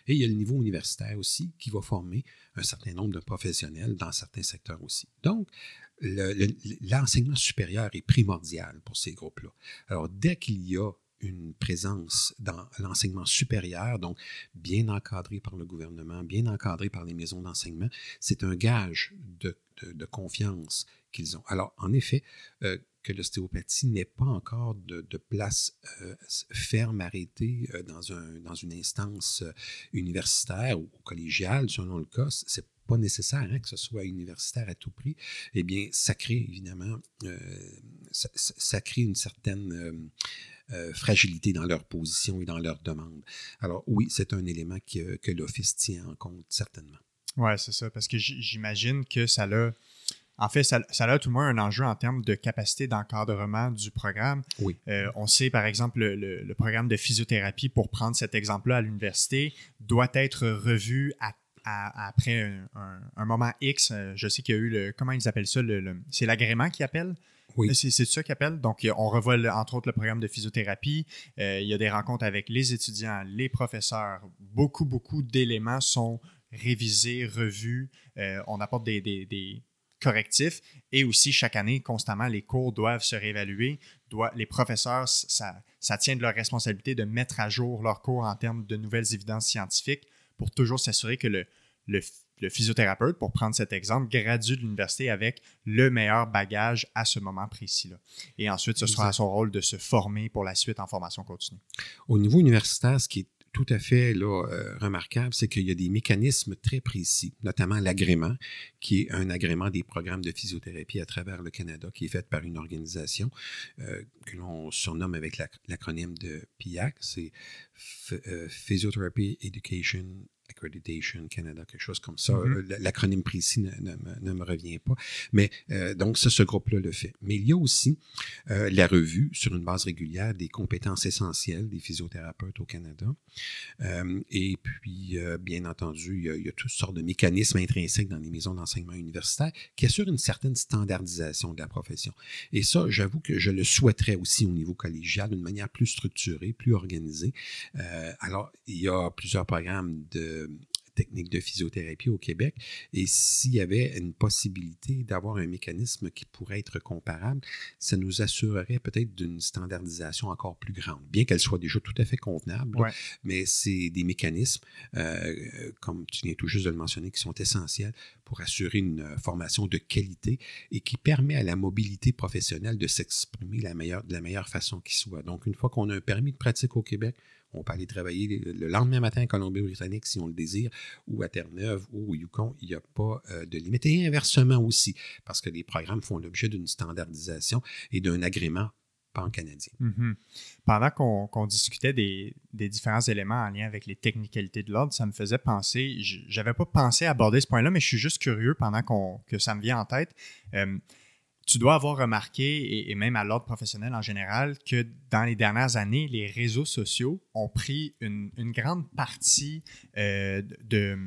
Et il y a le niveau universitaire aussi qui va former un certain nombre de professionnels dans certains secteurs aussi. Donc, l'enseignement supérieur est primordial pour ces groupes-là. Alors, dès qu'il y a une présence dans l'enseignement supérieur, donc bien encadré par le gouvernement, bien encadré par les maisons d'enseignement, c'est un gage de, confiance qu'ils ont. Alors, en effet, euh, que l'ostéopathie n'ait pas encore de, place euh, ferme arrêtée euh, dans, dans une instance universitaire ou collégiale, selon le cas, c'est pas nécessaire hein, que ce soit universitaire à tout prix, eh bien, ça crée évidemment, euh, ça, crée une certaine euh, euh, fragilité dans leur position et dans leur demande. Alors oui, c'est un élément que, que l'Office tient en compte, certainement. Oui, c'est ça, parce que j'imagine que ça a... En fait, ça, ça, a tout le moins un enjeu en termes de capacité d'encadrement du programme. Oui. on sait, par exemple, le, le, programme de physiothérapie, pour prendre cet exemple-là à l'université, doit être revu à après un, moment X, euh, je sais qu'il y a eu le. Comment ils appellent ça C'est l'agrément qu'ils appellent? Oui. C'est ça qu'ils appellent? Donc, on revoit entre autres le programme de physiothérapie. Euh, il y a des rencontres avec les étudiants, les professeurs. Beaucoup, beaucoup d'éléments sont révisés, revus. Euh, on apporte des, correctifs. Et aussi, chaque année, constamment, les cours doivent se réévaluer. les professeurs, ça, ça tient de leur responsabilité de mettre à jour leurs cours en termes de nouvelles évidences scientifiques pour toujours s'assurer que le, le, physiothérapeute, pour prendre cet exemple, gradue de l'université avec le meilleur bagage à ce moment précis-là. Et ensuite, ce sera à son rôle de se former pour la suite en formation continue. Au niveau universitaire, ce qui est tout à fait là, euh, remarquable, c'est qu'il y a des mécanismes très précis, notamment l'agrément, qui est un agrément des programmes de physiothérapie à travers le Canada, qui est fait par une organisation euh, que l'on surnomme avec l'acronyme de PIAC, c'est euh, Physiotherapy Education Accreditation Canada, quelque chose comme ça. Mm-hmm. Euh, l'acronyme précis ne, me revient pas. Mais euh, donc, ça, ce groupe-là le fait. Mais il y a aussi euh, la revue sur une base régulière des compétences essentielles des physiothérapeutes au Canada. et puis, bien entendu, il y, a, il y, a, toutes sortes de mécanismes intrinsèques dans les maisons d'enseignement universitaire qui assurent une certaine standardisation de la profession. Et ça, j'avoue que je le souhaiterais aussi au niveau collégial d'une manière plus structurée, plus organisée. alors, il y a plusieurs programmes de techniques de physiothérapie au Québec. Et s'il y avait une possibilité d'avoir un mécanisme qui pourrait être comparable, ça nous assurerait peut-être d'une standardisation encore plus grande, bien qu'elle soit déjà tout à fait convenable. Mais c'est des mécanismes, euh, comme tu viens tout juste de le mentionner, qui sont essentiels pour assurer une formation de qualité et qui permet à la mobilité professionnelle de s'exprimer de la meilleure façon qui soit. Donc, une fois qu'on a un permis de pratique au Québec, on peut aller travailler le lendemain matin en Colombie-Britannique si on le désire, ou à Terre-Neuve ou au Yukon. Il n'y a pas euh, de limite. Et inversement aussi, parce que les programmes font l'objet d'une standardisation et d'un agrément pan-canadien. Mm-hmm. Pendant qu'on discutait des, différents éléments en lien avec les technicalités de l'ordre, ça me faisait penser, j'avais pas pensé aborder ce point-là, mais je suis juste curieux pendant que ça me vient en tête. Euh, tu dois avoir remarqué, et, même à l'ordre professionnel en général, que dans les dernières années, les réseaux sociaux ont pris une, grande partie euh, de,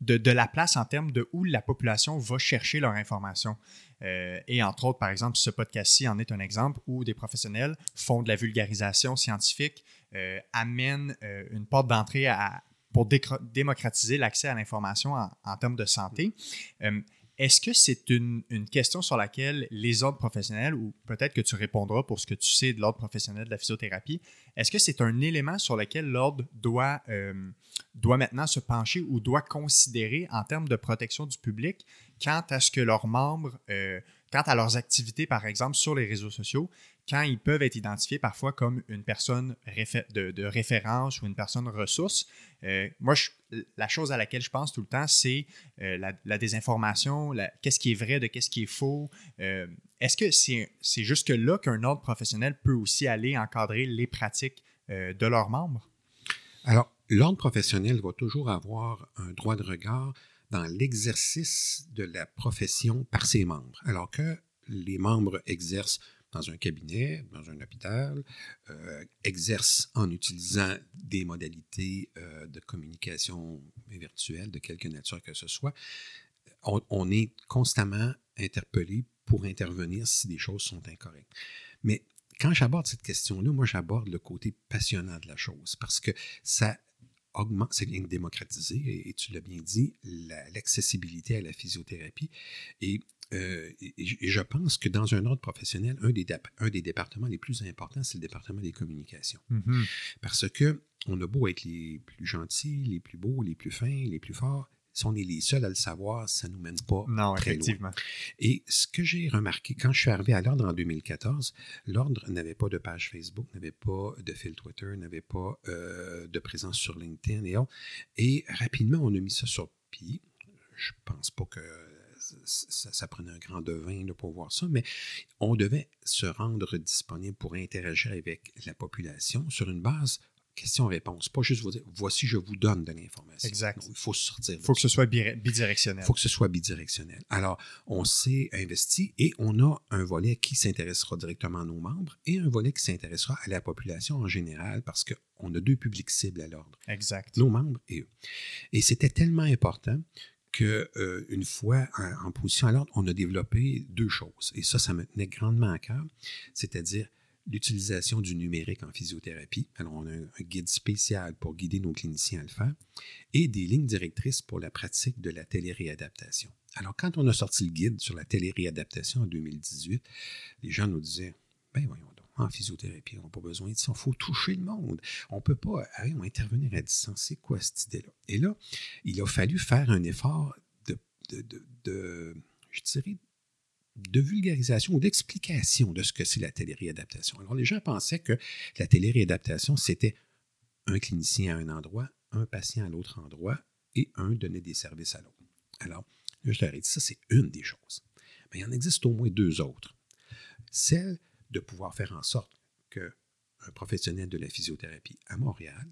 de, la place en termes de où la population va chercher leur information. Euh, et entre autres, par exemple, ce podcast-ci en est un exemple où des professionnels font de la vulgarisation scientifique, euh, amènent une porte d'entrée pour démocratiser l'accès à l'information en, en, termes de santé. Est-ce que c'est une, question sur laquelle les ordres professionnels, ou peut-être que tu répondras pour ce que tu sais de l'ordre professionnel de la physiothérapie, est-ce que c'est un élément sur lequel l'ordre doit, euh, maintenant se pencher ou doit considérer en termes de protection du public quant à ce que leurs membres, euh, quant à leurs activités, par exemple, sur les réseaux sociaux, quand ils peuvent être identifiés parfois comme une personne de, référence ou une personne ressource. Euh, moi, la chose à laquelle je pense tout le temps, c'est euh, la, désinformation, qu'est-ce qui est vrai de qu'est-ce qui est faux. Euh, est-ce que c'est jusque là qu'un ordre professionnel peut aussi aller encadrer les pratiques de leurs membres? Alors, l'ordre professionnel va toujours avoir un droit de regard dans l'exercice de la profession par ses membres, alors que les membres exercent dans un cabinet, dans un hôpital, euh, exercent en utilisant des modalités euh, de communication virtuelle de quelque nature que ce soit, on, est constamment interpellé pour intervenir si des choses sont incorrectes. Mais quand j'aborde cette question-là, moi, j'aborde le côté passionnant de la chose parce que ça augmente, c'est bien démocratisé, et, tu l'as bien dit, l'accessibilité à la physiothérapie. Et, euh, je pense que dans un ordre professionnel, un des, un des départements les plus importants, c'est le département des communications. Mm-hmm. Parce que on a beau être les plus gentils, les plus beaux, les plus fins, les plus forts, si on est les seuls à le savoir, ça ne nous mène pas non, très effectivement. loin. Et ce que j'ai remarqué, quand je suis arrivé à l'ordre en 2014, l'ordre n'avait pas de page Facebook, n'avait pas de fil Twitter, n'avait pas euh, de présence sur LinkedIn et autres. Et rapidement, on a mis ça sur pied. Je pense pas que ça, prenait un grand devin pour voir ça, mais on devait se rendre disponible pour interagir avec la population sur une base question-réponse. Pas juste vous dire, voici, je vous donne de l'information. Exact. il faut sortir. Il faut que ce soit bidirectionnel. Il faut que ce soit bidirectionnel. Alors, on s'est investi et on a un volet qui s'intéressera directement à nos membres et un volet qui s'intéressera à la population en général parce qu'on a deux publics cibles à l'ordre. Exact. Nos membres et eux. Et c'était tellement important qu'une euh, fois en, position à l'ordre, on a développé deux choses. Et ça, ça me tenait grandement à cœur, c'est-à-dire l'utilisation du numérique en physiothérapie. Alors, on a un, guide spécial pour guider nos cliniciens à le faire et des lignes directrices pour la pratique de la téléréadaptation. Alors, quand on a sorti le guide sur la téléréadaptation en 2018, les gens nous disaient Ben voyons en physiothérapie, on n'a pas besoin de ça, il faut toucher le monde. On ne peut pas intervenir à distance. C'est quoi cette idée-là? Et là, il a fallu faire un effort de je dirais, de vulgarisation ou d'explication de ce que c'est la téléréadaptation. Alors, les gens pensaient que la téléréadaptation, c'était un clinicien à un endroit, un patient à l'autre endroit et un donnait des services à l'autre. Alors, je leur ai dit, ça, c'est une des choses. Mais il en existe au moins deux autres. Celle de pouvoir faire en sorte qu'un professionnel de la physiothérapie à Montréal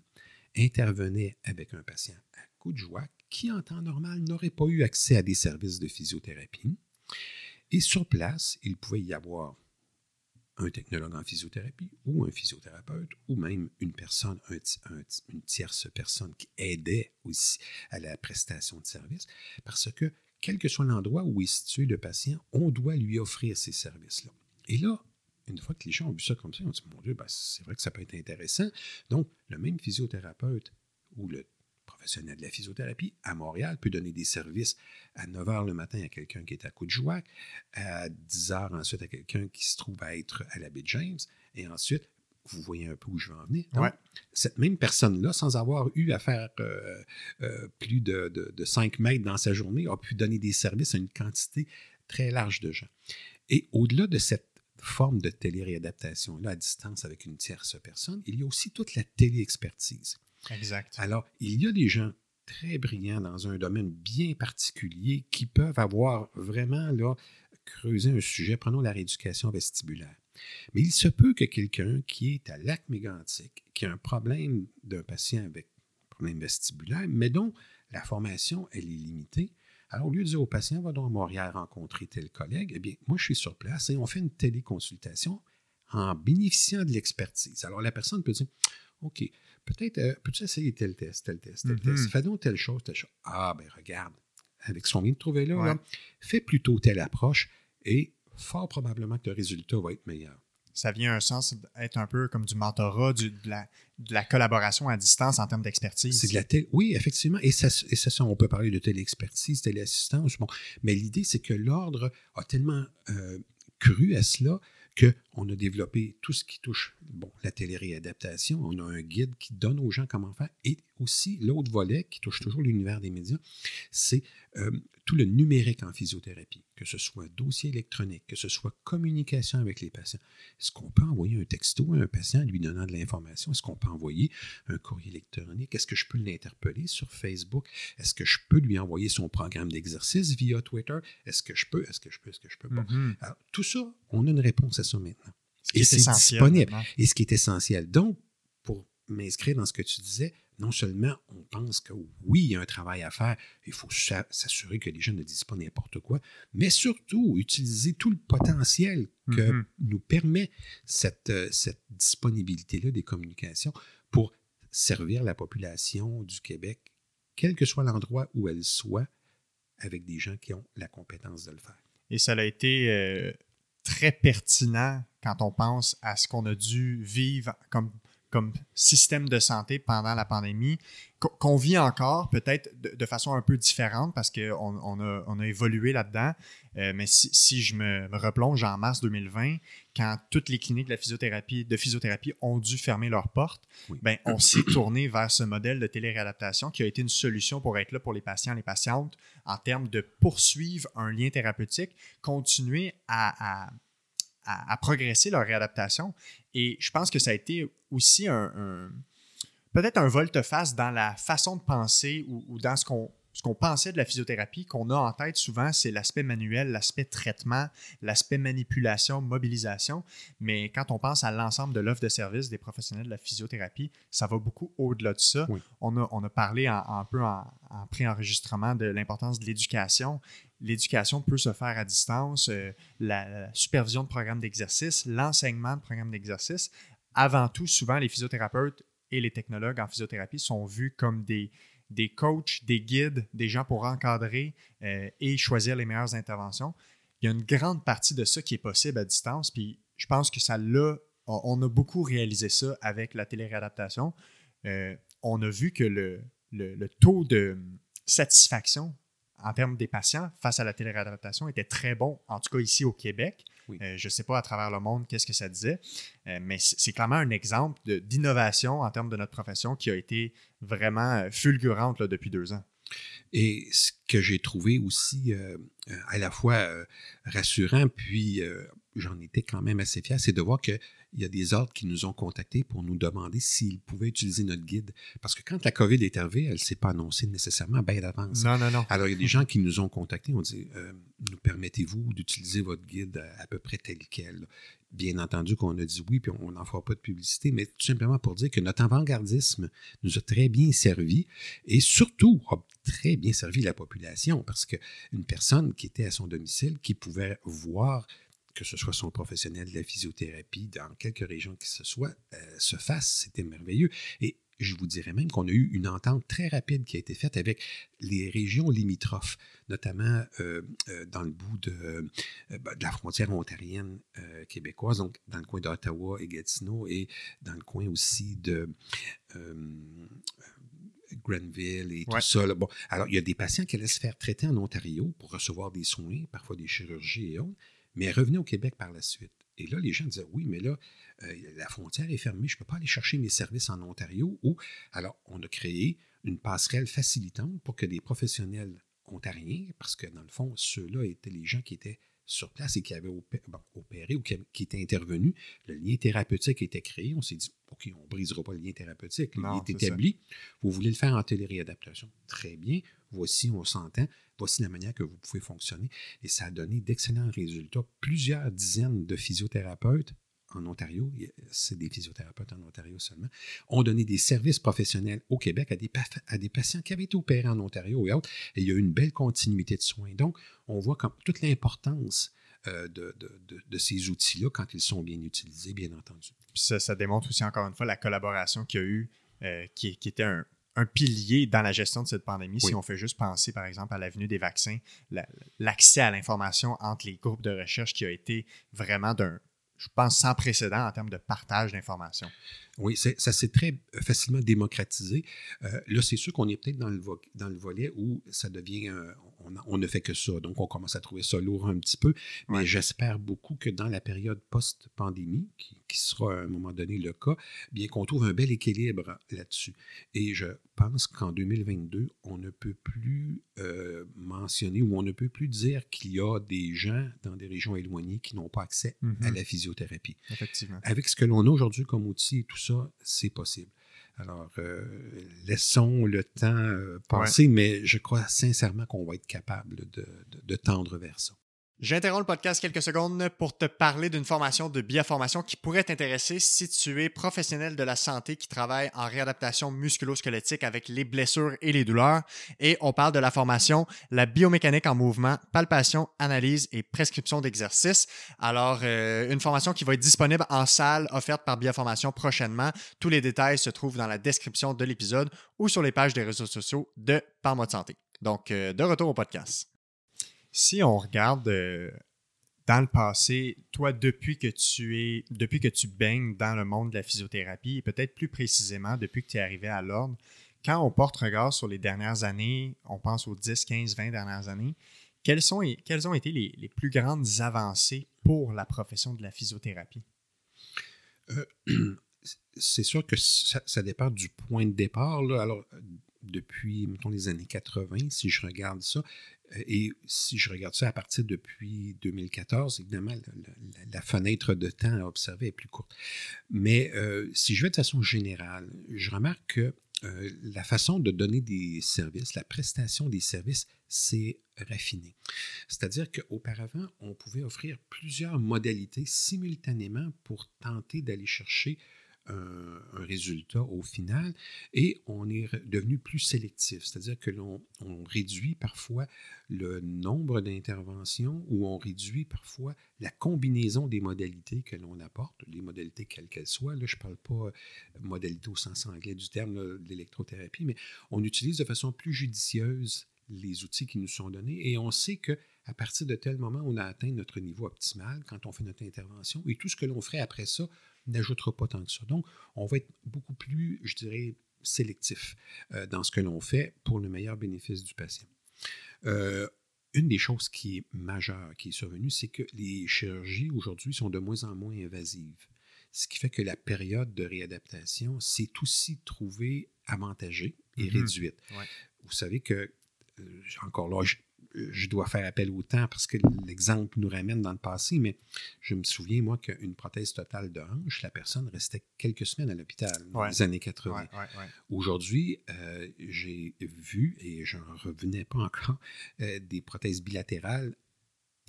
intervenait avec un patient à Coudjouac qui, en temps normal, n'aurait pas eu accès à des services de physiothérapie et sur place, il pouvait y avoir un technologue en physiothérapie ou un physiothérapeute ou même une personne, une tierce personne qui aidait aussi à la prestation de service parce que quel que soit l'endroit où est situé le patient, on doit lui offrir ces services-là. Et là, une fois que les gens ont vu ça comme ça, ils ont dit, mon Dieu, ben, c'est vrai que ça peut être intéressant. Donc, le même physiothérapeute ou le professionnel de la physiothérapie à Montréal peut donner des services à 9 h le matin à quelqu'un qui est à Coudjouac, à 10 h ensuite à quelqu'un qui se trouve à être à la baie James, et ensuite, vous voyez un peu où je veux en venir. Cette même personne-là, sans avoir eu à faire euh, euh, plus de, de, 5 mètres dans sa journée, a pu donner des services à une quantité très large de gens. Et au-delà de cette forme de télé-réadaptation-là à distance avec une tierce personne, il y a aussi toute la télé-expertise. Exact. Alors, il y a des gens très brillants dans un domaine bien particulier qui peuvent avoir vraiment là, creusé un sujet. Prenons la rééducation vestibulaire. Mais il se peut que quelqu'un qui est à lac mégantique, qui a un problème d'un patient avec un problème vestibulaire, mais dont la formation, elle est limitée, alors, au lieu de dire au patient, va donc à Montréal rencontrer tel collègue, eh bien, moi, je suis sur place et on fait une téléconsultation en bénéficiant de l'expertise. Alors, la personne peut dire, OK, peut-être, euh, peux-tu essayer tel test, tel test, tel test? Mm-hmm. Fais donc telle chose, telle chose. Ah, ben regarde, avec ce qu'on vient de trouver là, fais plutôt telle approche et fort probablement que le résultat va être meilleur. Ça vient un sens d'être un peu comme du mentorat, de, la, collaboration à distance en termes d'expertise. Oui, effectivement. Et ça, ça, on peut parler de télé-expertise, téléassistance. Bon. Mais l'idée, c'est que l'ordre a tellement euh, cru à cela qu'on a développé tout ce qui touche bon, la télé-réadaptation. On a un guide qui donne aux gens comment faire. Et aussi, l'autre volet qui touche toujours l'univers des médias, c'est euh, tout le numérique en physiothérapie, que ce soit dossier électronique, que ce soit communication avec les patients. Est-ce qu'on peut envoyer un texto à un patient lui donnant de l'information? Est-ce qu'on peut envoyer un courrier électronique? Est-ce que je peux l'interpeller sur Facebook? Est-ce que je peux lui envoyer son programme d'exercice via Twitter? Est-ce que je peux? Est-ce que je peux? Est-ce que je peux? Mm-hmm. Alors, tout ça, on a une réponse à ça maintenant. Et c'est disponible. Et ce qui est essentiel. Donc, pour m'inscrire dans ce que tu disais, non seulement on pense que oui, il y a un travail à faire, il faut s'assurer que les jeunes ne disent pas n'importe quoi, mais surtout utiliser tout le potentiel que mm-hmm. nous permet cette, euh, cette disponibilité-là des communications pour servir la population du Québec, quel que soit l'endroit où elle soit, avec des gens qui ont la compétence de le faire. Et ça a été euh, très pertinent quand on pense à ce qu'on a dû vivre comme comme système de santé pendant la pandémie, qu'on vit encore peut-être de, façon un peu différente parce qu'on on a, on a, évolué là-dedans. Euh, mais si, je me, replonge en mars 2020, quand toutes les cliniques de, la physiothérapie, de physiothérapie ont dû fermer leurs portes, ben, on s'est tourné vers ce modèle de téléréadaptation qui a été une solution pour être là pour les patients et les patientes en termes de poursuivre un lien thérapeutique, continuer à à, progresser leur réadaptation. Et je pense que ça a été aussi un, peut-être un volte-face dans la façon de penser ou, dans ce qu'on ce qu'on pensait de la physiothérapie, qu'on a en tête souvent, c'est l'aspect manuel, l'aspect traitement, l'aspect manipulation, mobilisation. Mais quand on pense à l'ensemble de l'offre de service des professionnels de la physiothérapie, ça va beaucoup au-delà de ça. On, a, on, a, parlé un peu en, en pré-enregistrement de l'importance de l'éducation l'éducation peut se faire à distance, euh, la, supervision de programmes d'exercice, l'enseignement de programmes d'exercice. Avant tout, souvent, les physiothérapeutes et les technologues en physiothérapie sont vus comme des, des coachs, des guides, des gens pour encadrer euh, et choisir les meilleures interventions. Il y a une grande partie de ça qui est possible à distance, puis je pense que ça l'a, on a beaucoup réalisé ça avec la téléréadaptation. Euh, on a vu que le, le taux de satisfaction en termes des patients face à la téléréadaptation était très bon, en tout cas ici au Québec. Euh, je ne sais pas à travers le monde qu'est-ce que ça disait, euh, mais c'est clairement un exemple d'innovation en termes de notre profession qui a été vraiment euh, fulgurante depuis deux ans. Et ce que j'ai trouvé aussi à la fois rassurant, puis j'en étais quand même assez fier, c'est de voir que il y a des ordres qui nous ont contactés pour nous demander s'ils pouvaient utiliser notre guide. Parce que quand la COVID est arrivée, elle ne s'est pas annoncée nécessairement bien d'avance. Non, non, non. Alors, il y a des gens qui nous ont contactés, on dit euh, Nous permettez-vous d'utiliser votre guide à, peu près tel quel Bien entendu qu'on a dit oui, puis on n'en fera pas de publicité, mais tout simplement pour dire que notre avant-gardisme nous a très bien servi et surtout a très bien servi la population parce qu'une personne qui était à son domicile, qui pouvait voir que ce soit son professionnel de la physiothérapie, dans quelques régions que ce soit, euh, se fasse. C'était merveilleux. Et je vous dirais même qu'on a eu une entente très rapide qui a été faite avec les régions limitrophes, notamment euh, euh, dans le bout de, de, la frontière ontarienne québécoise, donc dans le coin d'Ottawa et Gatineau, et dans le coin aussi de Granville et tout ça. Bon, alors, il y a des patients qui allaient se faire traiter en Ontario pour recevoir des soins, parfois des chirurgies et autres mais revenez au Québec par la suite. Et là, les gens disaient, oui, mais là, euh, la frontière est fermée, je ne peux pas aller chercher mes services en Ontario. Ou, alors, on a créé une passerelle facilitante pour que des professionnels ontariens, parce que dans le fond, ceux-là étaient les gens qui étaient sur place et qui avaient opéré ou qui, étaient intervenus, le lien thérapeutique était créé. On s'est dit, OK, on ne brisera pas le lien thérapeutique. il est établi. Vous voulez le faire en téléréadaptation. Très bien. Voici, on s'entend. Voici la manière que vous pouvez fonctionner. Et ça a donné d'excellents résultats. Plusieurs dizaines de physiothérapeutes en Ontario, c'est des physiothérapeutes en Ontario seulement, ont donné des services professionnels au Québec à des, à des patients qui avaient été opérés en Ontario et autres. Et il y a eu une belle continuité de soins. Donc, on voit comme toute l'importance euh, de, de, ces outils-là quand ils sont bien utilisés, bien entendu. Ça, ça, démontre aussi encore une fois la collaboration qu'il y a eu, euh, qui, qui, était un, un pilier dans la gestion de cette pandémie. Si on fait juste penser, par exemple, à l'avenue des vaccins, l'accès à l'information entre les groupes de recherche qui a été vraiment d'un, je pense, sans précédent en termes de partage d'informations. Oui, ça s'est très facilement démocratisé. Euh, là, c'est sûr qu'on est peut-être dans le, dans le volet où ça devient, on, ne fait que ça. Donc, on commence à trouver ça lourd un petit peu. Mais j'espère beaucoup que dans la période post-pandémie, qui, sera à un moment donné le cas, bien qu'on trouve un bel équilibre là-dessus. Et je pense qu'en 2022, on ne peut plus euh, mentionner ou on ne peut plus dire qu'il y a des gens dans des régions éloignées qui n'ont pas accès à mm-hmm. la physiothérapie. Effectivement. Avec ce que l'on a aujourd'hui comme outil et tout ça, c'est possible. Alors, euh, laissons le temps euh, passer, mais je crois sincèrement qu'on va être capable de, tendre vers ça. J'interromps le podcast quelques secondes pour te parler d'une formation de bioformation qui pourrait t'intéresser si tu es professionnel de la santé qui travaille en réadaptation musculo-squelettique avec les blessures et les douleurs. Et on parle de la formation La biomécanique en mouvement, palpation, analyse et prescription d'exercices. Alors, euh, une formation qui va être disponible en salle, offerte par Bioformation prochainement. Tous les détails se trouvent dans la description de l'épisode ou sur les pages des réseaux sociaux de Parle-moi de santé. Donc, euh, de retour au podcast. Si on regarde euh, dans le passé, toi, depuis que tu es, depuis que tu baignes dans le monde de la physiothérapie, et peut-être plus précisément depuis que tu es arrivé à l'ordre, quand on porte regard sur les dernières années, on pense aux 10, 15, 20 dernières années, quelles, sont, quelles ont été les, plus grandes avancées pour la profession de la physiothérapie? Euh, c'est sûr que ça, dépend du point de départ. Alors, depuis, mettons, les années 80, si je regarde ça, et si je regarde ça à partir depuis 2014, évidemment, la, fenêtre de temps à observer est plus courte. Mais euh, si je vais de façon générale, je remarque que euh, la façon de donner des services, la prestation des services, c'est raffiné. C'est-à-dire qu'auparavant, on pouvait offrir plusieurs modalités simultanément pour tenter d'aller chercher un, résultat au final et on est devenu plus sélectif, c'est-à-dire que l'on réduit parfois le nombre d'interventions ou on réduit parfois la combinaison des modalités que l'on apporte, les modalités quelles qu'elles soient. Là, je ne parle pas euh, modalité au sens anglais du terme de l'électrothérapie, mais on utilise de façon plus judicieuse les outils qui nous sont donnés et on sait que à partir de tel moment, on a atteint notre niveau optimal quand on fait notre intervention et tout ce que l'on ferait après ça n'ajoutera pas tant que ça. Donc, on va être beaucoup plus, je dirais, sélectif euh, dans ce que l'on fait pour le meilleur bénéfice du patient. Euh, une des choses qui est majeure, qui est survenue, c'est que les chirurgies aujourd'hui sont de moins en moins invasives. Ce qui fait que la période de réadaptation s'est aussi trouvée avantagée et mm-hmm. réduite. Vous savez que, euh, encore là, je dois faire appel au temps parce que l'exemple nous ramène dans le passé, mais je me souviens, moi, qu'une prothèse totale de hanche, la personne restait quelques semaines à l'hôpital dans les années 80. Aujourd'hui, euh, j'ai vu, et je n'en revenais pas encore, euh, des prothèses bilatérales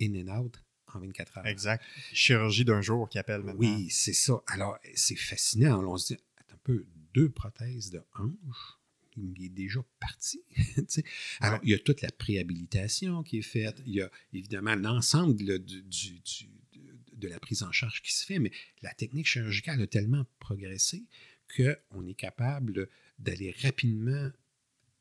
in and out en 24 heures. Exact. Chirurgie d'un jour qui appelle maintenant. Oui, c'est ça. Alors, c'est fascinant. On se dit, un peu, deux prothèses de hanche? Il est déjà parti. Alors, il y a toute la préhabilitation qui est faite, il y a évidemment l'ensemble de la prise en charge qui se fait, mais la technique chirurgicale a tellement progressé qu'on est capable d'aller rapidement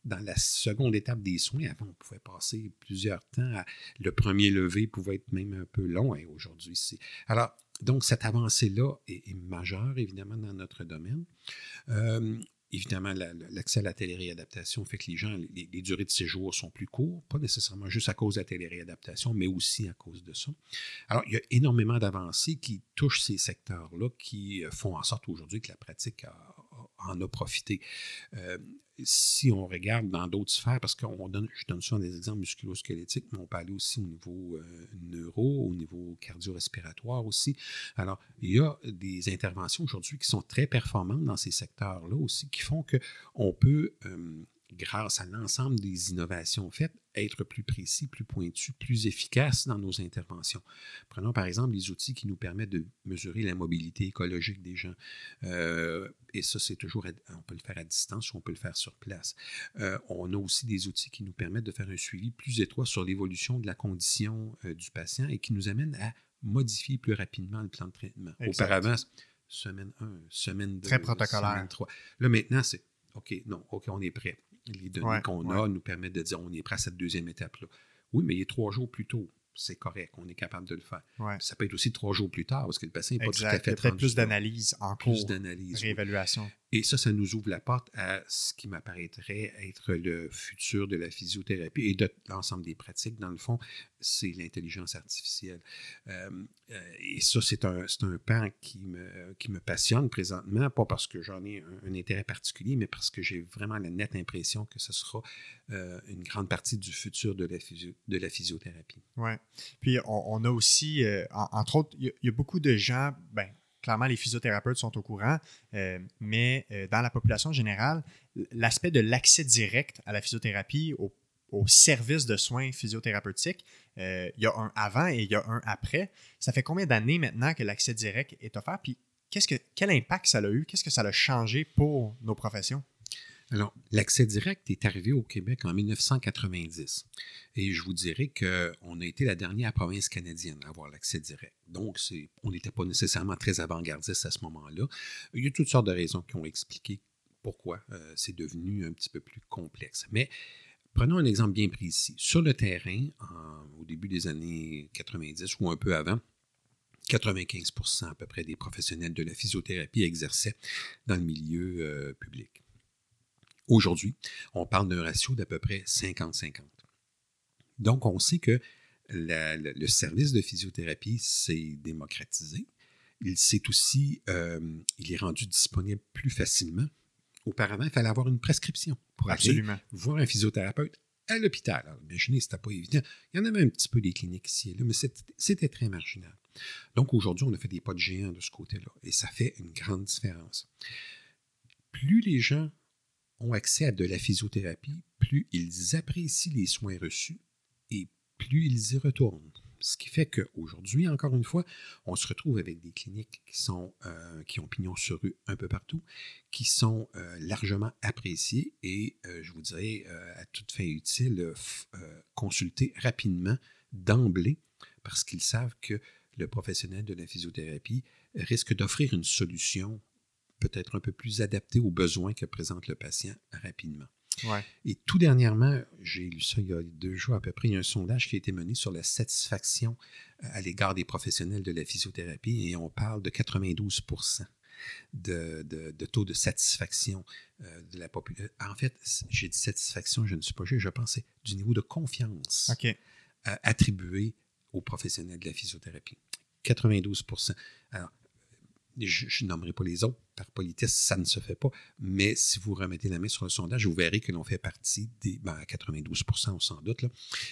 dans la seconde étape des soins. Avant, on pouvait passer plusieurs temps. le premier levé pouvait être même un peu long, et aujourd'hui, c'est. Alors, donc, cette avancée-là est, majeure, évidemment, dans notre domaine. Euh, Évidemment, l'accès à la téléréadaptation fait que les gens, les, durées de séjour sont plus courtes, pas nécessairement juste à cause de la téléréadaptation, mais aussi à cause de ça. Alors, il y a énormément d'avancées qui touchent ces secteurs-là, qui euh, font en sorte aujourd'hui que la pratique en a profité. Euh, si on regarde dans d'autres sphères, parce que je donne souvent des exemples musculo-squelettiques, mais on peut aller aussi au niveau euh, neuro, au niveau cardio-respiratoire aussi. Alors, il y a des interventions aujourd'hui qui sont très performantes dans ces secteurs-là aussi, qui font qu'on peut euh, grâce à l'ensemble des innovations faites, être plus précis, plus pointu, plus efficace dans nos interventions. Prenons par exemple les outils qui nous permettent de mesurer la mobilité écologique des gens. Euh, et ça, c'est toujours, on peut le faire à distance ou on peut le faire sur place. Euh, on a aussi des outils qui nous permettent de faire un suivi plus étroit sur l'évolution de la condition euh, du patient et qui nous amènent à modifier plus rapidement le plan de traitement. Auparavant, semaine 1, semaine 2, Très protocolaire. semaine 3. Là, maintenant, c'est OK, non, OK, on est prêt les données qu'on a nous permettent de dire on est prêt à cette deuxième étape-là. Oui, mais il est trois jours plus tôt c'est correct, on est capable de le faire. Ça peut être aussi trois jours plus tard, parce que le patient n'est pas tout à fait. Il y a plus d'analyse en cours. Plus d'analyse. Réévaluation. Et ça, ça nous ouvre la porte à ce qui m'apparaîtrait être le futur de la physiothérapie et de l'ensemble des pratiques. Dans le fond, c'est l'intelligence artificielle. Euh, euh, et ça, c'est un, un pan qui me, qui me passionne présentement, pas parce que j'en ai un, intérêt particulier, mais parce que j'ai vraiment la nette impression que ce sera euh, une grande partie du futur de la, de la physiothérapie. Oui. Puis on, a aussi, entre autres, il y, a beaucoup de gens, ben, clairement, les physiothérapeutes sont au courant, euh, mais euh, dans la population générale, l'aspect de l'accès direct à la physiothérapie, au, service de soins physiothérapeutiques, il y a un avant et il y a un après. Ça fait combien d'années maintenant que l'accès direct est offert? Puis qu'est-ce que, quel impact ça a eu? Qu'est-ce que ça a changé pour nos professions? Alors, l'accès direct est arrivé au Québec en 1990. Et je vous dirais qu'on a été la dernière province canadienne à avoir l'accès direct. Donc, on n'était pas nécessairement très avant-gardiste à ce moment-là. Il y a toutes sortes de raisons qui ont expliqué pourquoi euh, c'est devenu un petit peu plus complexe. Mais prenons un exemple bien précis. Sur le terrain, au début des années 90 ou un peu avant, 95 à peu près des professionnels de la physiothérapie exerçaient dans le milieu euh, public. Aujourd'hui, on parle d'un ratio d'à peu près 50-50. Donc, on sait que le service de physiothérapie s'est démocratisé. Il s'est aussi, euh, il est rendu disponible plus facilement. Auparavant, il fallait avoir une prescription pour aller voir un physiothérapeute à l'hôpital. Alors, imaginez, c'était pas évident. Il y en avait un petit peu des cliniques ici et là, mais c'était très marginal. Donc, aujourd'hui, on a fait des pas de géant de ce côté-là et ça fait une grande différence. Plus les gens ont accès à de la physiothérapie, plus ils apprécient les soins reçus et plus ils y retournent. Ce qui fait qu'aujourd'hui, encore une fois, on se retrouve avec des cliniques qui, sont, euh, qui ont pignon sur rue un peu partout, qui sont euh, largement appréciées et, euh, je vous dirais, à toute fin utile, consulter rapidement d'emblée parce qu'ils savent que le professionnel de la physiothérapie risque d'offrir une solution peut-être un peu plus adapté aux besoins que présente le patient rapidement. Et tout dernièrement, j'ai lu ça il y a deux jours à peu près, il y a un sondage qui a été mené sur la satisfaction euh, à l'égard des professionnels de la physiothérapie et on parle de 92 de, de, taux de satisfaction euh, de la population. En fait, j'ai dit satisfaction, je ne suis pas juste, je pensais du niveau de confiance attribué aux professionnels de la physiothérapie. 92 Alors, je, ne nommerai pas les autres, par politesse, ça ne se fait pas, mais si vous remettez la main sur le sondage, vous verrez que l'on fait partie des, ben, à 92% sans doute, là,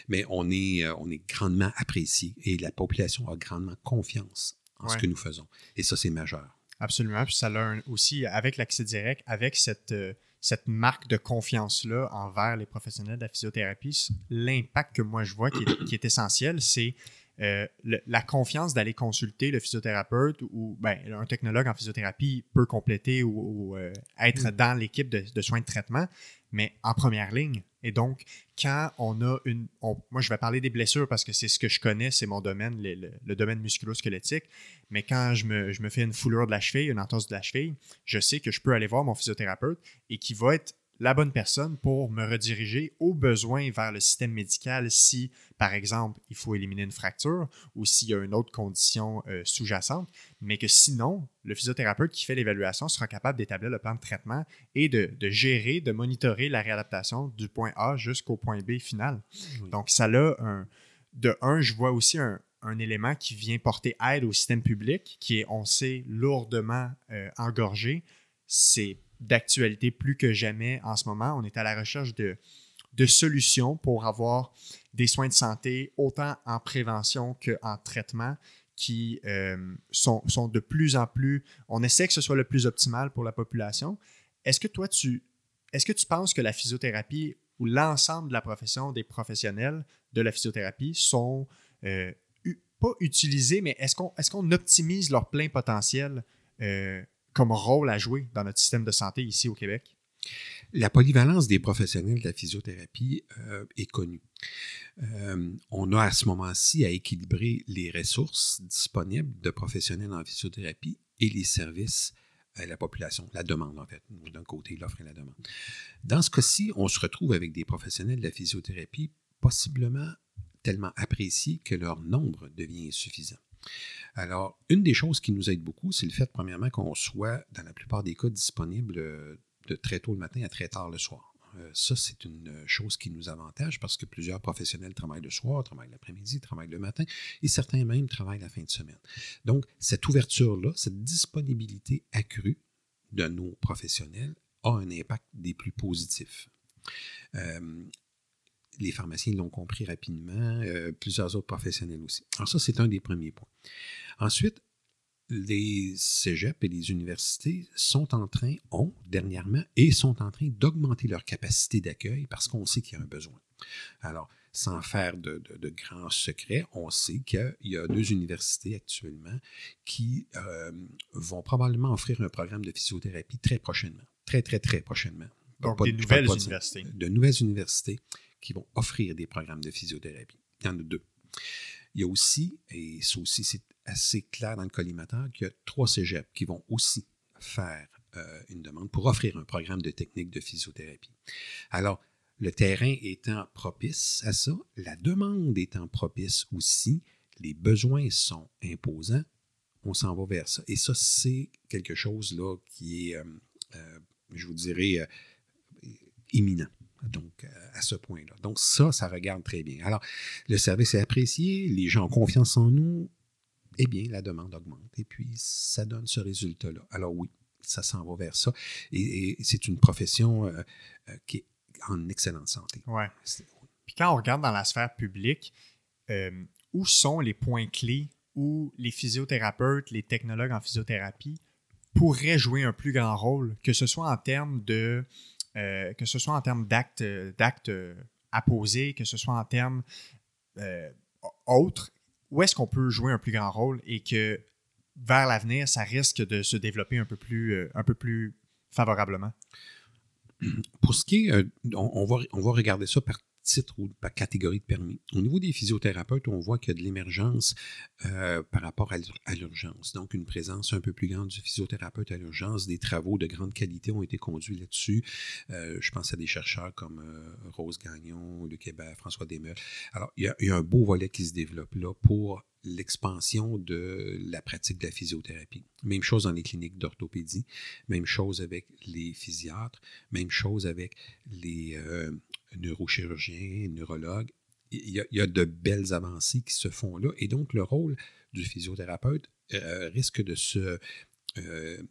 mais on est, euh, on est grandement apprécié et la population a grandement confiance en ce que nous faisons. Et ça, c'est majeur. Absolument. Puis ça a aussi, avec l'accès direct, avec cette, euh, cette marque de confiance-là envers les professionnels de la physiothérapie, l'impact que moi je vois qui est, qui est essentiel, c'est euh, la confiance d'aller consulter le physiothérapeute ou ben, un technologue en physiothérapie peut compléter ou, euh, être mm. dans l'équipe de, soins de traitement, mais en première ligne. Et donc, quand on a une... moi, je vais parler des blessures parce que c'est ce que je connais, c'est mon domaine, le, domaine musculo-squelettique. Mais quand je me, je me fais une foulure de la cheville, une entorse de la cheville, je sais que je peux aller voir mon physiothérapeute et qui va être la bonne personne pour me rediriger au besoin vers le système médical si, par exemple, il faut éliminer une fracture ou s'il y a une autre condition euh, sous-jacente, mais que sinon, le physiothérapeute qui fait l'évaluation sera capable d'établir le plan de traitement et de, gérer, de monitorer la réadaptation du point A jusqu'au point B final. Donc, ça a un... De un, je vois aussi un, élément qui vient porter aide au système public, qui est, on sait, lourdement euh, engorgé. C'est d'actualité plus que jamais en ce moment. On est à la recherche de, solutions pour avoir des soins de santé autant en prévention qu'en traitement qui euh, sont, de plus en plus... On essaie que ce soit le plus optimal pour la population. Est-ce que toi, tu, est-ce que tu penses que la physiothérapie ou l'ensemble de la profession des professionnels de la physiothérapie sont euh, pas utilisés, mais est-ce qu'on, est-ce optimise leur plein potentiel euh, rôle à jouer dans notre système de santé ici au Québec? La polyvalence des professionnels de la physiothérapie euh, est connue. Euh, on a à ce moment-ci à équilibrer les ressources disponibles de professionnels en physiothérapie et les services à la population, la demande en fait, d'un côté l'offre et la demande. Dans ce cas-ci, on se retrouve avec des professionnels de la physiothérapie possiblement tellement appréciés que leur nombre devient insuffisant. Alors, une des choses qui nous aide beaucoup, c'est le fait, premièrement, qu'on soit, dans la plupart des cas, disponible euh, de très tôt le matin à très tard le soir. Euh, ça, c'est une chose qui nous avantage parce que plusieurs professionnels travaillent le soir, travaillent l'après-midi, travaillent le matin et certains même travaillent la fin de semaine. Donc, cette ouverture-là, cette disponibilité accrue de nos professionnels a un impact des plus positifs. Euh, les pharmaciens l'ont compris rapidement, euh, plusieurs autres professionnels aussi. Alors ça, c'est un des premiers points. Ensuite, les cégeps et les universités sont en train, ont dernièrement, et sont en train d'augmenter leur capacité d'accueil parce qu'on sait qu'il y a un besoin. Alors, sans faire de, grands secrets, on sait qu'il y a deux universités actuellement qui euh, vont probablement offrir un programme de physiothérapie très prochainement. Très, très, très prochainement. Donc, des nouvelles universités. De, nouvelles universités qui vont offrir des programmes de physiothérapie. Il y en a deux. Il y a aussi, et ça aussi c'est assez clair dans le collimateur, qu'il y a trois cégeps qui vont aussi faire euh, une demande pour offrir un programme de technique de physiothérapie. Alors, le terrain étant propice à ça, la demande étant propice aussi, les besoins sont imposants, on s'en va vers ça. Et ça, c'est quelque chose là qui est, euh, euh, je vous dirais, imminent. Donc, à ce point-là. Donc, ça, ça regarde très bien. Alors, le service est apprécié, les gens ont confiance en nous, eh bien, la demande augmente. Et puis, ça donne ce résultat-là. Alors oui, ça s'en va vers ça. Et, c'est une profession euh, euh, qui est en excellente santé. Ouais. Puis quand on regarde dans la sphère publique, euh, où sont les points clés où les physiothérapeutes, les technologues en physiothérapie pourraient jouer un plus grand rôle, que ce soit en termes de que ce soit en termes d'actes d'actes à poser, que ce soit en termes autres, où est-ce qu'on peut jouer un plus grand rôle et que vers l'avenir, ça risque de se développer un peu plus, euh, un peu plus favorablement? Pour ce qui est, euh, on, va, on va regarder ça par titre ou par catégorie de permis. Au niveau des physiothérapeutes, on voit qu'il y a de l'émergence euh, par rapport à l'urgence. Donc, une présence un peu plus grande du physiothérapeute à l'urgence. Des travaux de grande qualité ont été conduits là-dessus. Euh, je pense à des chercheurs comme euh, Rose Gagnon, Luc Hébert, François Desmeux. Alors, il y, a, un beau volet qui se développe là pour l'expansion de la pratique de la physiothérapie. Même chose dans les cliniques d'orthopédie, même chose avec les physiatres, même chose avec les, neurochirurgien, neurologue. Il y, a, de belles avancées qui se font là. Et donc, le rôle du physiothérapeute euh, risque de se euh,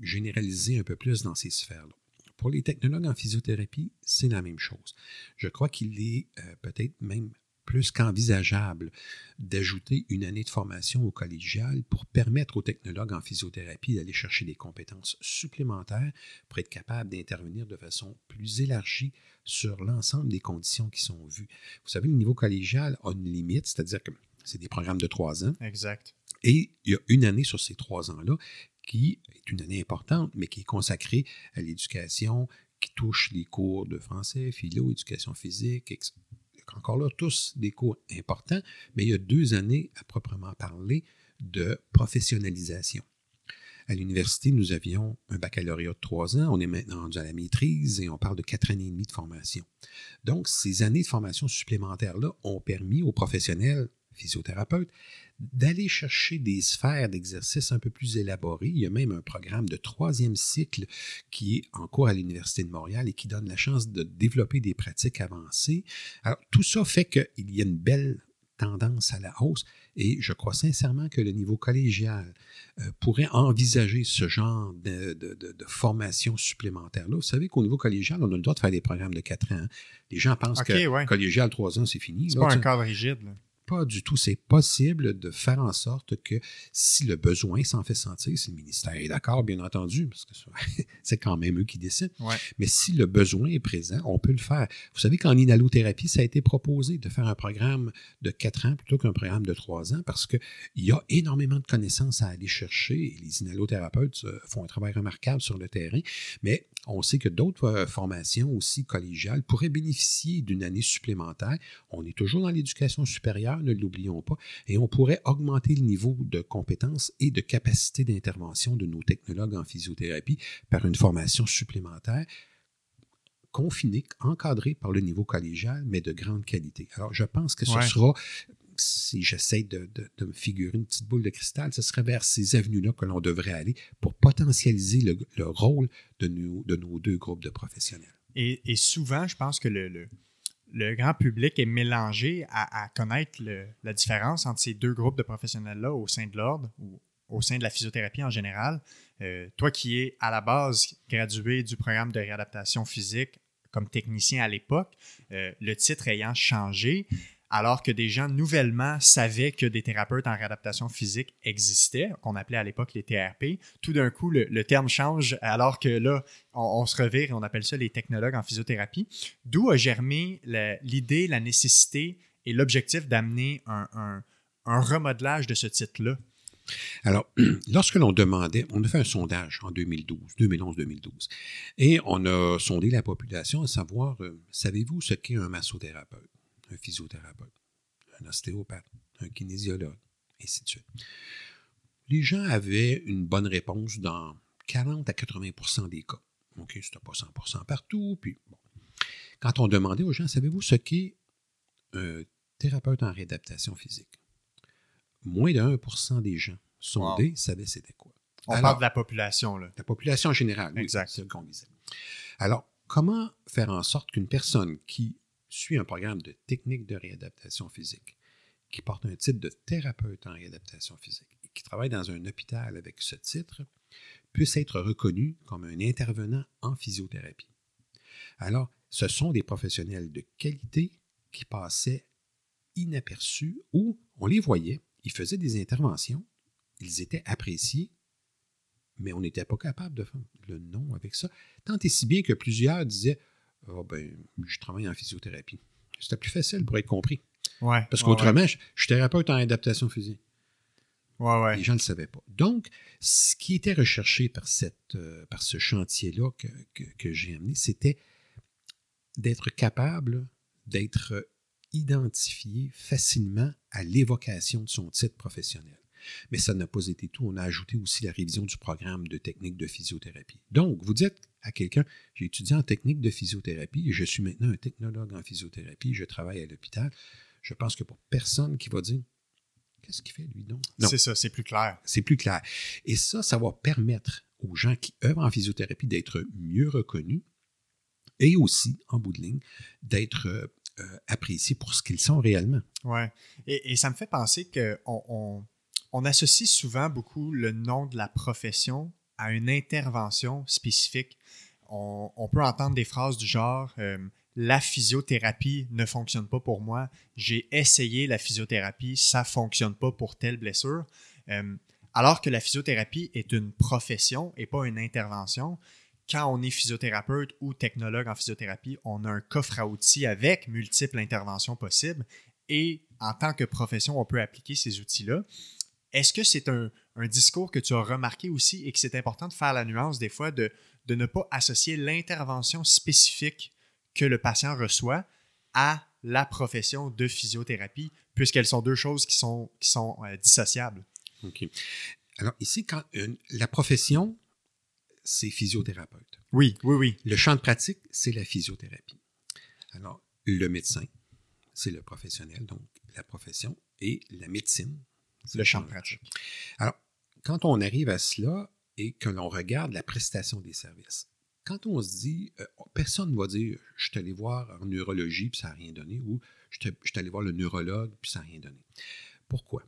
généraliser un peu plus dans ces sphères-là. Pour les technologues en physiothérapie, c'est la même chose. Je crois qu'il est euh, peut-être même plus qu'envisageable d'ajouter une année de formation au collégial pour permettre aux technologues en physiothérapie d'aller chercher des compétences supplémentaires pour être capable d'intervenir de façon plus élargie sur l'ensemble des conditions qui sont vues. Vous savez, le niveau collégial a une limite, c'est-à-dire que c'est des programmes de trois ans. Exact. Et il y a une année sur ces trois ans-là qui est une année importante, mais qui est consacrée à l'éducation, qui touche les cours de français, philo, éducation physique, encore là, tous des cours importants, mais il y a deux années à proprement parler de professionnalisation. À l'université, nous avions un baccalauréat de trois ans. On est maintenant rendu à la maîtrise et on parle de quatre années et demie de formation. Donc, ces années de formation supplémentaires-là ont permis aux professionnels physiothérapeutes d'aller chercher des sphères d'exercice un peu plus élaborées. Il y a même un programme de troisième cycle qui est en cours à l'Université de Montréal et qui donne la chance de développer des pratiques avancées. Alors, tout ça fait qu'il y a une belle tendance à la hausse et je crois sincèrement que le niveau collégial euh, pourrait envisager ce genre de, formation supplémentaire-là. Vous savez qu'au niveau collégial, on a le droit de faire des programmes de quatre ans. Les gens pensent que collégial trois ans, c'est fini. C'est pas un cadre rigide. Pas du tout. C'est possible de faire en sorte que si le besoin s'en fait sentir, si le ministère est d'accord, bien entendu, parce que c'est quand même eux qui décident, mais si le besoin est présent, on peut le faire. Vous savez qu'en inhalothérapie, ça a été proposé de faire un programme de quatre ans plutôt qu'un programme de trois ans parce qu'il y a énormément de connaissances à aller chercher et les inhalothérapeutes euh, font un travail remarquable sur le terrain, mais on sait que d'autres euh, formations aussi collégiales pourraient bénéficier d'une année supplémentaire. On est toujours dans l'éducation supérieure, ne l'oublions pas, et on pourrait augmenter le niveau de compétences et de capacité d'intervention de nos technologues en physiothérapie par une formation supplémentaire confinée, encadrée par le niveau collégial, mais de grande qualité. Alors, je pense que ce sera si j'essaie de, me figurer une petite boule de cristal, ce serait vers ces avenues-là que l'on devrait aller pour potentialiser le, rôle de nos, de nos, deux groupes de professionnels. Et, souvent, je pense que le, le, grand public est mélangé à, connaître la différence entre ces deux groupes de professionnels-là au sein de l'ordre ou au sein de la physiothérapie en général. Euh, toi qui es à la base gradué du programme de réadaptation physique comme technicien à l'époque, euh, le titre ayant changé, alors que des gens nouvellement savaient que des thérapeutes en réadaptation physique existaient, qu'on appelait à l'époque les TRP. Tout d'un coup, le, terme change alors que là, on, se revire et on appelle ça les technologues en physiothérapie. D'où a germé l'idée, la, nécessité et l'objectif d'amener un, remodelage de ce titre-là? Alors, lorsque l'on demandait, on a fait un sondage en 2012, 2011-2012, et on a sondé la population à savoir, euh, savez-vous ce qu'est un massothérapeute, un physiothérapeute, un ostéopathe, un kinésiologue, et ainsi de suite. Les gens avaient une bonne réponse dans 40 à 80% des cas. OK, c'était pas 100 partout, puis bon. Quand on demandait aux gens, savez-vous ce qu'est un thérapeute en réadaptation physique? moins de 1 des gens sondés savaient c'était quoi. On parle de la population, là. La population générale, exact. c'est ce qu'on disait. Alors, comment faire en sorte qu'une personne qui suit un programme de technique de réadaptation physique, qui porte un titre de thérapeute en réadaptation physique et qui travaille dans un hôpital avec ce titre, puisse être reconnue comme un intervenant en physiothérapie. Alors, ce sont des professionnels de qualité qui passaient inaperçus ou on les voyait, ils faisaient des interventions, ils étaient appréciés, mais on n'était pas capable de faire le nom avec ça. Tant et si bien que plusieurs disaient oh ben, je travaille en physiothérapie. C'était plus facile pour être compris. Ouais, Parce qu'autrement, je, suis thérapeute en adaptation physique. Ouais, ouais. Les gens ne le savaient pas. Donc, ce qui était recherché par, cette, euh, par ce chantier-là que, que j'ai amené, c'était d'être capable d'être identifié facilement à l'évocation de son titre professionnel. Mais ça n'a pas été tout. On a ajouté aussi la révision du programme de technique de physiothérapie. Donc, vous dites à quelqu'un, j'ai étudié en technique de physiothérapie et je suis maintenant un technologue en physiothérapie, je travaille à l'hôpital. Je pense que pour personne qui va dire, qu'est-ce qu'il fait lui donc? C'est ça, c'est plus clair. C'est plus clair. Et ça, ça va permettre aux gens qui œuvrent en physiothérapie d'être mieux reconnus et aussi, en bout de ligne, d'être euh, euh, appréciés pour ce qu'ils sont réellement. Oui. Et, ça me fait penser qu'on on, associe souvent beaucoup le nom de la profession à une intervention spécifique. On, peut entendre des phrases du genre euh, La physiothérapie ne fonctionne pas pour moi. J'ai essayé la physiothérapie, ça ne fonctionne pas pour telle blessure. Euh, alors que la physiothérapie est une profession et pas une intervention quand on est physiothérapeute ou technologue en physiothérapie, on a un coffre à outils avec multiples interventions possibles et en tant que profession, on peut appliquer ces outils-là. Est-ce que c'est un, discours que tu as remarqué aussi et que c'est important de faire la nuance des fois de, de ne pas associer l'intervention spécifique que le patient reçoit à la profession de physiothérapie, puisqu'elles sont deux choses qui sont, qui sont euh, dissociables? OK. Alors ici, quand la profession, c'est physiothérapeute. Oui, oui, oui. Le champ de pratique, c'est la physiothérapie. Alors, le médecin, c'est le professionnel, donc la profession, et la médecine, le champ de pratique. Alors, quand on arrive à cela et que l'on regarde la prestation des services, quand on se dit, euh, personne ne va dire, je suis allé voir en neurologie puis ça n'a rien donné, ou je suis allé voir le neurologue puis ça n'a rien donné. Pourquoi?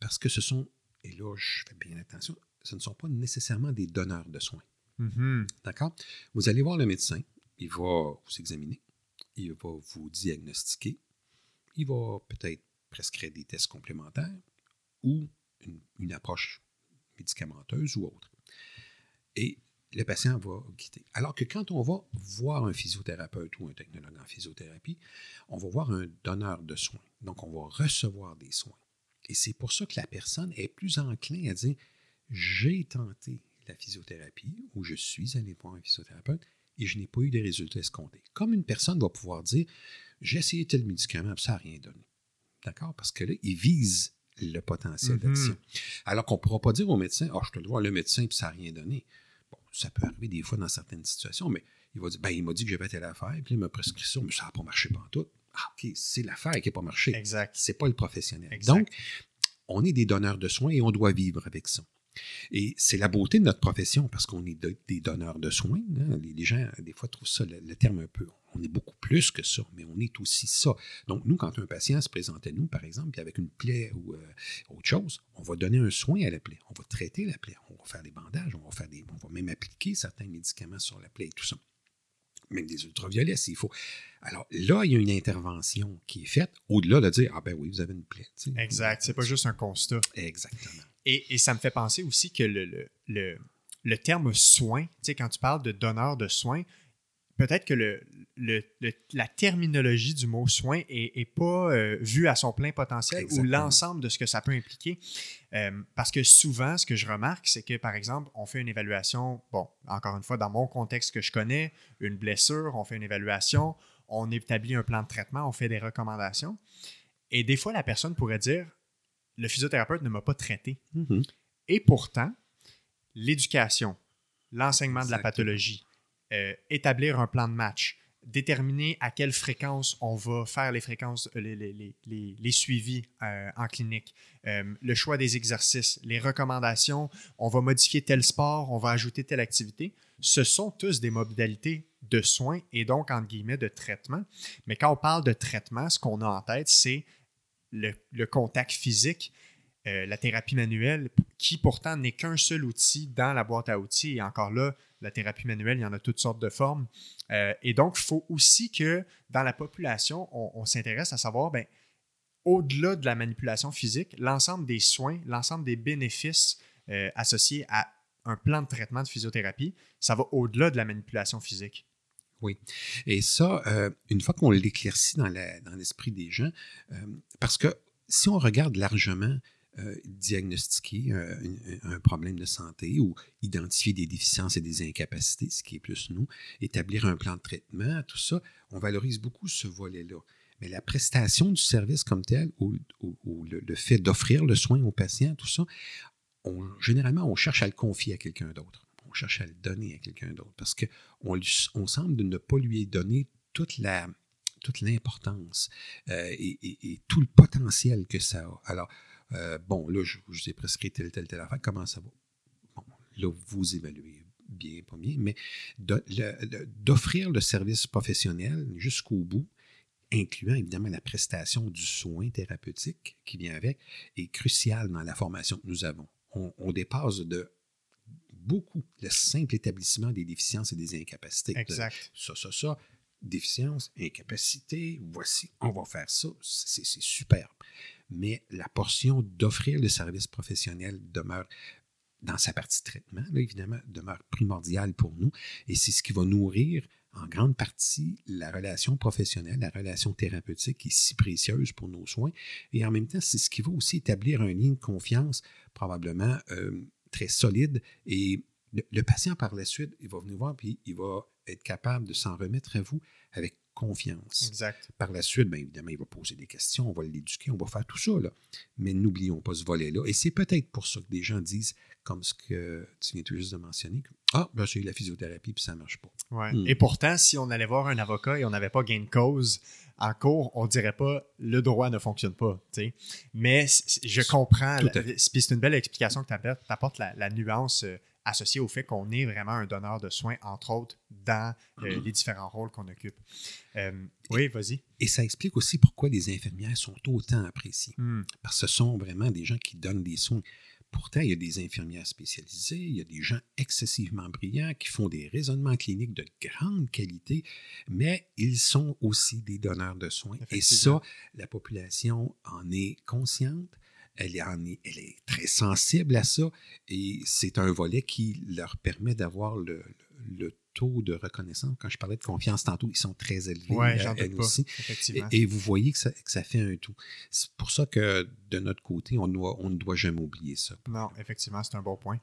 Parce que ce sont, et là je fais bien attention, ce ne sont pas nécessairement des donneurs de soins. Mm-hmm. D'accord? Vous allez voir le médecin, il va vous examiner, il va vous diagnostiquer, il va peut-être prescrire des tests complémentaires ou une, approche médicamenteuse ou autre. Et le patient va quitter. Alors que quand on va voir un physiothérapeute ou un technologue en physiothérapie, on va voir un donneur de soins. Donc, on va recevoir des soins. Et c'est pour ça que la personne est plus enclin à dire j'ai tenté la physiothérapie ou je suis allé voir un physiothérapeute et je n'ai pas eu des résultats escomptés. Comme une personne va pouvoir dire j'ai essayé tel médicament, ça n'a rien donné. D'accord? Parce que là, il vise le potentiel mm-hmm. d'action. Alors qu'on ne pourra pas dire au médecin oh, je te dois voir le médecin puis ça n'a rien donné. Bon, ça peut arriver des fois dans certaines situations, mais il va dire ben, il m'a dit que j'avais telle affaire, puis il m'a prescrit ça, mais ça n'a pas marché tout. Ah, OK, c'est l'affaire qui n'a pas marché. Exact. C'est pas le professionnel. Donc, on est des donneurs de soins et on doit vivre avec ça. Et c'est la beauté de notre profession parce qu'on est des donneurs de soins. Hein. Les, gens, des fois, trouvent ça, le, terme un peu. On est beaucoup plus que ça, mais on est aussi ça. Donc, nous, quand un patient se présente à nous, par exemple, avec une plaie ou euh, autre chose, on va donner un soin à la plaie. On va traiter la plaie. On va faire des bandages, on va, faire des, on va même appliquer certains médicaments sur la plaie et tout ça. même des ultraviolets s'il faut. Alors là, il y a une intervention qui est faite au-delà de dire Ah ben oui, vous avez une plaie. Exact. C'est pas juste un constat. Exactement. Et, ça me fait penser aussi que le, le, le, terme soin, tu sais, quand tu parles de donneur de soins, peut-être que le, la terminologie du mot soin n'est pas euh, vue à son plein potentiel ou l'ensemble de ce que ça peut impliquer. Euh, parce que souvent, ce que je remarque, c'est que, par exemple, on fait une évaluation, bon, encore une fois, dans mon contexte que je connais, une blessure, on fait une évaluation, on établit un plan de traitement, on fait des recommandations. Et des fois, la personne pourrait dire le physiothérapeute ne m'a pas traité. Mm-hmm. Et pourtant, l'éducation, l'enseignement de la pathologie, euh, établir un plan de match, déterminer à quelle fréquence on va faire les fréquences, les, les, les, les suivis euh, en clinique, euh, le choix des exercices, les recommandations, on va modifier tel sport, on va ajouter telle activité. Ce sont tous des modalités de soins et donc, entre guillemets, de traitement. Mais quand on parle de traitement, ce qu'on a en tête, c'est le, contact physique, euh, la thérapie manuelle, qui pourtant n'est qu'un seul outil dans la boîte à outils. Et encore là, la thérapie manuelle, il y en a toutes sortes de formes. Euh, et donc, il faut aussi que dans la population, on, s'intéresse à savoir, ben, au-delà de la manipulation physique, l'ensemble des soins, l'ensemble des bénéfices euh, associés à un plan de traitement de physiothérapie, ça va au-delà de la manipulation physique. Oui. Et ça, euh, une fois qu'on l'éclaircit dans, l'esprit des gens, euh, parce que si on regarde largement euh, diagnostiquer un, problème de santé ou identifier des déficiences et des incapacités, ce qui est plus nous, établir un plan de traitement, tout ça, on valorise beaucoup ce volet-là. Mais la prestation du service comme tel ou, le, fait d'offrir le soin aux patients, tout ça, généralement, on cherche à le confier à quelqu'un d'autre on cherche à le donner à quelqu'un d'autre parce qu'on on semble ne pas lui donner toute la toute l'importance euh, et, tout le potentiel que ça a. Alors, euh, bon, là, je, vous ai prescrit telle, telle, telle affaire. Comment ça va? Bon, là, vous évaluez bien, pas bien, mais d'offrir le service professionnel jusqu'au bout, incluant évidemment la prestation du soin thérapeutique qui vient avec, est crucial dans la formation que nous avons. on dépasse de beaucoup le simple établissement des déficiences et des incapacités. Exact. ça, ça, ça. Déficience, incapacité, voici, on va faire ça. C'est superbe. Mais la portion d'offrir le service professionnel demeure dans sa partie traitement, là, évidemment, demeure primordiale pour nous. Et c'est ce qui va nourrir en grande partie la relation professionnelle, la relation thérapeutique qui est si précieuse pour nos soins. Et en même temps, c'est ce qui va aussi établir un lien de confiance probablement euh, très solide et le, patient par la suite, il va venir voir puis il va être capable de s'en remettre à vous avec confiance. Exact. Par la suite, bien évidemment, il va poser des questions, on va l'éduquer, on va faire tout ça. Là. Mais n'oublions pas ce volet-là. Et c'est peut-être pour ça que des gens disent, comme ce que tu viens tout juste de mentionner, Ah, ben, j'ai eu la physiothérapie puis ça ne marche pas. Ouais. Hmm. Et pourtant, si on allait voir un avocat et on n'avait pas gain de cause en cours, on dirait pas le droit ne fonctionne pas. Mais je comprends. Puis c'est une belle explication que tu apportes, la, la nuance. Associé au fait qu'on est vraiment un donneur de soins, entre autres, dans euh, mm-hmm. les différents rôles qu'on occupe. Euh, oui, vas-y. Et ça explique aussi pourquoi les infirmières sont autant appréciées. Hmm. Parce que ce sont vraiment des gens qui donnent des soins. Pourtant, il y a des infirmières spécialisées, il y a des gens excessivement brillants qui font des raisonnements cliniques de grande qualité, mais ils sont aussi des donneurs de soins. Et ça, la population en est consciente elle est, elle est très sensible à ça et c'est un volet qui leur permet d'avoir le, taux de reconnaissance. Quand je parlais de confiance tantôt, ils sont très élevés. Oui, j'en doute pas, aussi. Et, vous voyez que ça, que ça, fait un tout. C'est pour ça que de notre côté, on, doit, on ne doit jamais oublier ça. Non, effectivement, c'est un bon point.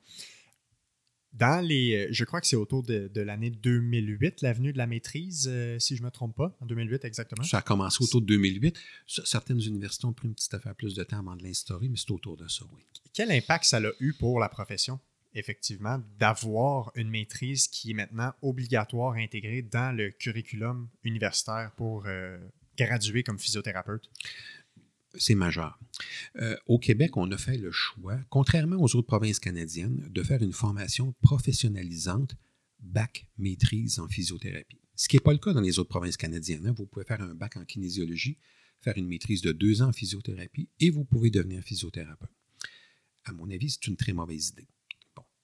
Dans les, euh, je crois que c'est autour de, l'année 2008, l'avenue de la maîtrise, euh, si je ne me trompe pas, en 2008 exactement. Ça a commencé autour de 2008. Certaines universités ont pris une petite affaire plus de temps avant de l'instaurer, mais c'est autour de ça, oui. Quel impact ça a eu pour la profession, effectivement, d'avoir une maîtrise qui est maintenant obligatoire intégrée dans le curriculum universitaire pour euh, graduer comme physiothérapeute? C'est majeur. Euh, au Québec, on a fait le choix, contrairement aux autres provinces canadiennes, de faire une formation professionnalisante bac maîtrise en physiothérapie. Ce qui n'est pas le cas dans les autres provinces canadiennes. Hein. Vous pouvez faire un bac en kinésiologie, faire une maîtrise de deux ans en physiothérapie et vous pouvez devenir physiothérapeute. À mon avis, c'est une très mauvaise idée.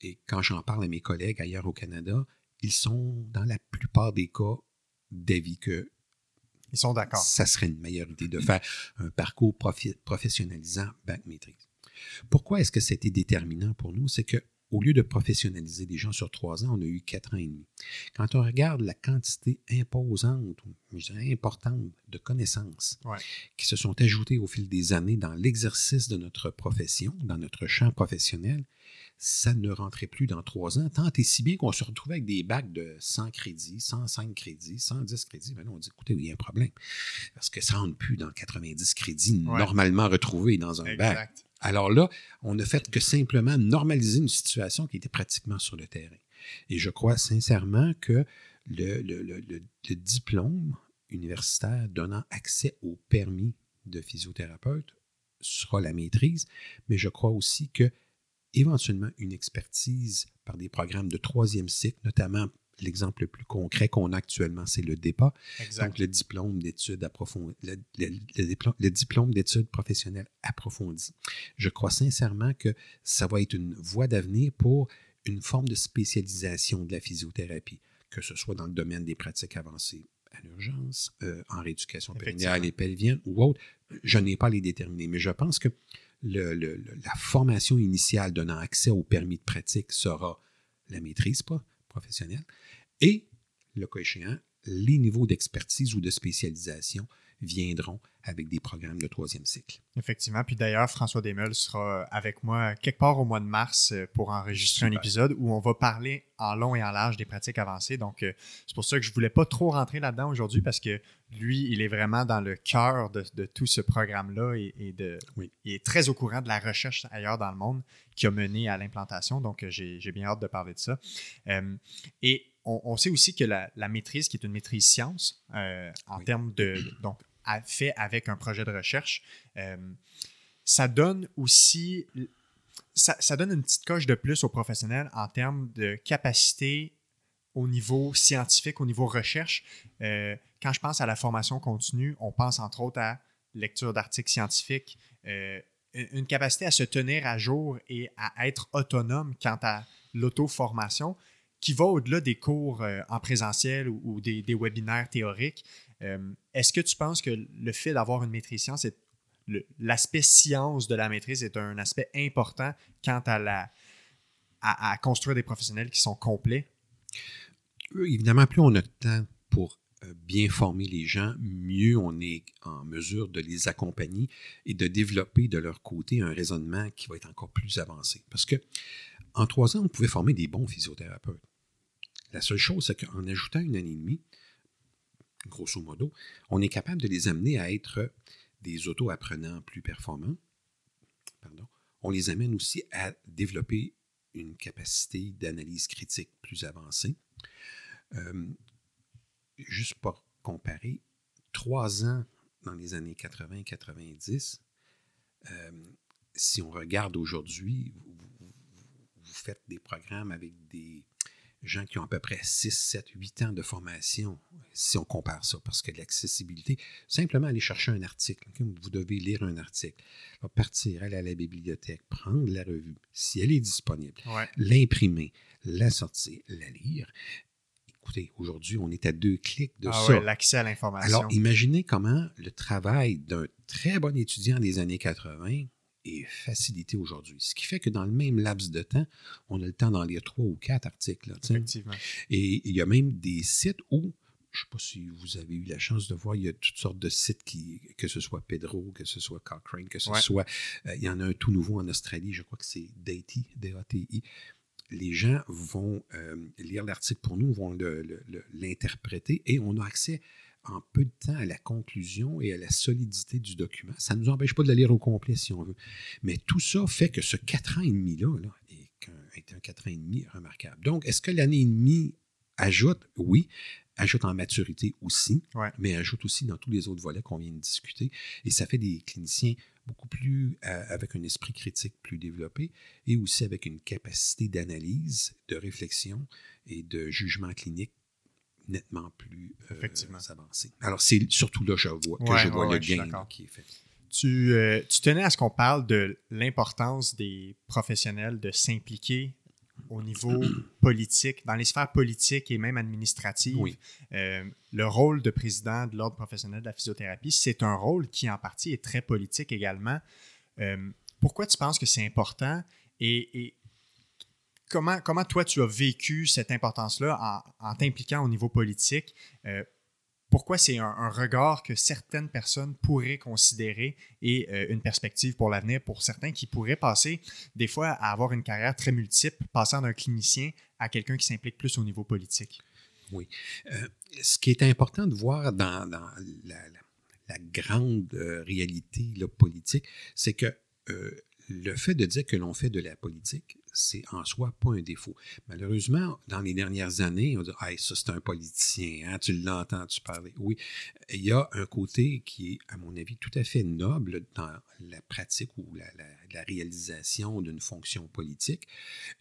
et quand j'en parle à mes collègues ailleurs au Canada, ils sont dans la plupart des cas d'avis que Ils sont d'accord. ça serait une meilleure idée de faire un parcours profi- professionnalisant bac maîtrise. Pourquoi est-ce que c'était déterminant pour nous? C'est que au lieu de professionnaliser des gens sur trois ans, on a eu quatre ans et demi. Quand on regarde la quantité imposante, je dirais importante, de connaissances Ouais. qui se sont ajoutées au fil des années dans l'exercice de notre profession, dans notre champ professionnel, ça ne rentrait plus dans trois ans, tant et si bien qu'on se retrouvait avec des bacs de 100 crédits, 105 crédits, 110 crédits. Là, on dit, écoutez, il y a un problème. Parce que ça ne rentre plus dans 90 crédits Ouais. normalement retrouvés dans un bac. Exact. Alors là, on ne fait que simplement normaliser une situation qui était pratiquement sur le terrain. Et je crois sincèrement que le, le- le- le- le diplôme universitaire donnant accès au permis de physiothérapeute sera la maîtrise, mais je crois aussi que éventuellement une expertise par des programmes de troisième cycle, notamment l'exemple le plus concret qu'on a actuellement, c'est le DEPA, Exact. donc le diplôme d'études approfondies, le, le- le diplôme, le diplôme d'études professionnelles approfondies. Je crois sincèrement que ça va être une voie d'avenir pour une forme de spécialisation de la physiothérapie, que ce soit dans le domaine des pratiques avancées à l'urgence, euh, en rééducation périnéale et pelvienne ou autre. Je n'ai pas les déterminés, mais je pense que la formation initiale donnant accès au permis de pratique sera la maîtrise professionnelle et, le cas échéant, les niveaux d'expertise ou de spécialisation viendront avec des programmes de troisième cycle. Effectivement. Puis d'ailleurs, François Desmeules sera avec moi quelque part au mois de mars euh, pour enregistrer un épisode où on va parler en long et en large des pratiques avancées. Donc, euh, c'est pour ça que je voulais pas trop rentrer là-dedans aujourd'hui parce que lui, il est vraiment dans le cœur de, de tout ce programme-là et, et de, Oui. il est très au courant de la recherche ailleurs dans le monde qui a mené à l'implantation. Donc, euh, j'ai bien hâte de parler de ça. Euh, et on, on sait aussi que la, la maîtrise, qui est une maîtrise science, euh, en Oui. termes de. Donc, fait avec un projet de recherche, euh, ça donne aussi. Ça, donne une petite coche de plus aux professionnels en termes de capacité au niveau scientifique, au niveau recherche. Euh, quand je pense à la formation continue, on pense entre autres à lecture d'articles scientifiques, euh, une capacité à se tenir à jour et à être autonome quant à l'auto-formation qui va au-delà des cours en présentiel ou, ou des, des webinaires théoriques. Euh, Est-ce que tu penses que le fait d'avoir une maîtrise science, l'aspect science de la maîtrise est un aspect important quant à, la, construire des professionnels qui sont complets? Euh, Évidemment, plus on a de temps pour euh, bien former les gens, mieux on est en mesure de les accompagner et de développer de leur côté un raisonnement qui va être encore plus avancé. Parce que en trois ans, on pouvait former des bons physiothérapeutes. La seule chose, c'est qu'en ajoutant une année et demie, grosso modo, on est capable de les amener à être des auto-apprenants plus performants. Pardon. On les amène aussi à développer une capacité d'analyse critique plus avancée. Euh, juste pour comparer, trois ans dans les années 80-90, euh, si on regarde aujourd'hui, vous, faites des programmes avec des gens qui ont à peu près 6, 7, 8 ans de formation, si on compare ça, parce que l'accessibilité, simplement aller chercher un article, vous devez lire un article, Alors, partir, aller à la bibliothèque, prendre la revue, si elle est disponible, Ouais. l'imprimer, la sortir, la lire. Écoutez, aujourd'hui, on est à deux clics de Ah ça. ouais, l'accès à l'information. Alors, imaginez comment le travail d'un très bon étudiant des années 80 est facilité aujourd'hui. Ce qui fait que dans le même laps de temps, on a le temps d'en lire trois ou quatre articles. là. Effectivement. Et il y a même des sites où, je ne sais pas si vous avez eu la chance de voir, il y a toutes sortes de sites, qui, que ce soit Pedro, que ce soit Cochrane, que ce Ouais. soit... euh, il y en a un tout nouveau en Australie, je crois que c'est DATI, D-A-T-I. Les gens vont euh, lire l'article pour nous, vont le- le- le- l'interpréter et on a accès en peu de temps à la conclusion et à la solidité du document. Ça ne nous empêche pas de le lire au complet si on veut. Mais tout ça fait que ce quatre ans et demi-là là, est, un quatre ans et demi remarquable. Donc, est-ce que l'année et demie ajoute? Oui. Ajoute en maturité aussi, Ouais. mais ajoute aussi dans tous les autres volets qu'on vient de discuter. Et ça fait des cliniciens beaucoup plus, euh, avec un esprit critique plus développé et aussi avec une capacité d'analyse, de réflexion et de jugement clinique nettement plus euh, Effectivement. avancée. Alors, c'est surtout là que je vois, que Ouais, je vois ouais, le gain qui est fait. Tu, euh, tu tenais à ce qu'on parle de l'importance des professionnels de s'impliquer au niveau politique, dans les sphères politiques et même administratives, Oui. euh, le rôle de président de l'Ordre professionnel de la physiothérapie, c'est un rôle qui, en partie, est très politique également. Euh, pourquoi tu penses que c'est important et, et comment, comment toi, tu as vécu cette importance-là en, t'impliquant au niveau politique? Euh, pourquoi c'est un, regard que certaines personnes pourraient considérer et euh, une perspective pour l'avenir pour certains qui pourraient passer des fois à avoir une carrière très multiple, passant d'un clinicien à quelqu'un qui s'implique plus au niveau politique? Euh, ce qui est important de voir dans, la, grande euh, réalité là, politique, c'est que le fait de dire que l'on fait de la politique, c'est en soi pas un défaut. Malheureusement, dans les dernières années, on dit Ah, ça, c'est un politicien, hein, tu l'entends, tu parles. Oui, il y a un côté qui est, à mon avis, tout à fait noble dans la pratique ou la, réalisation d'une fonction politique.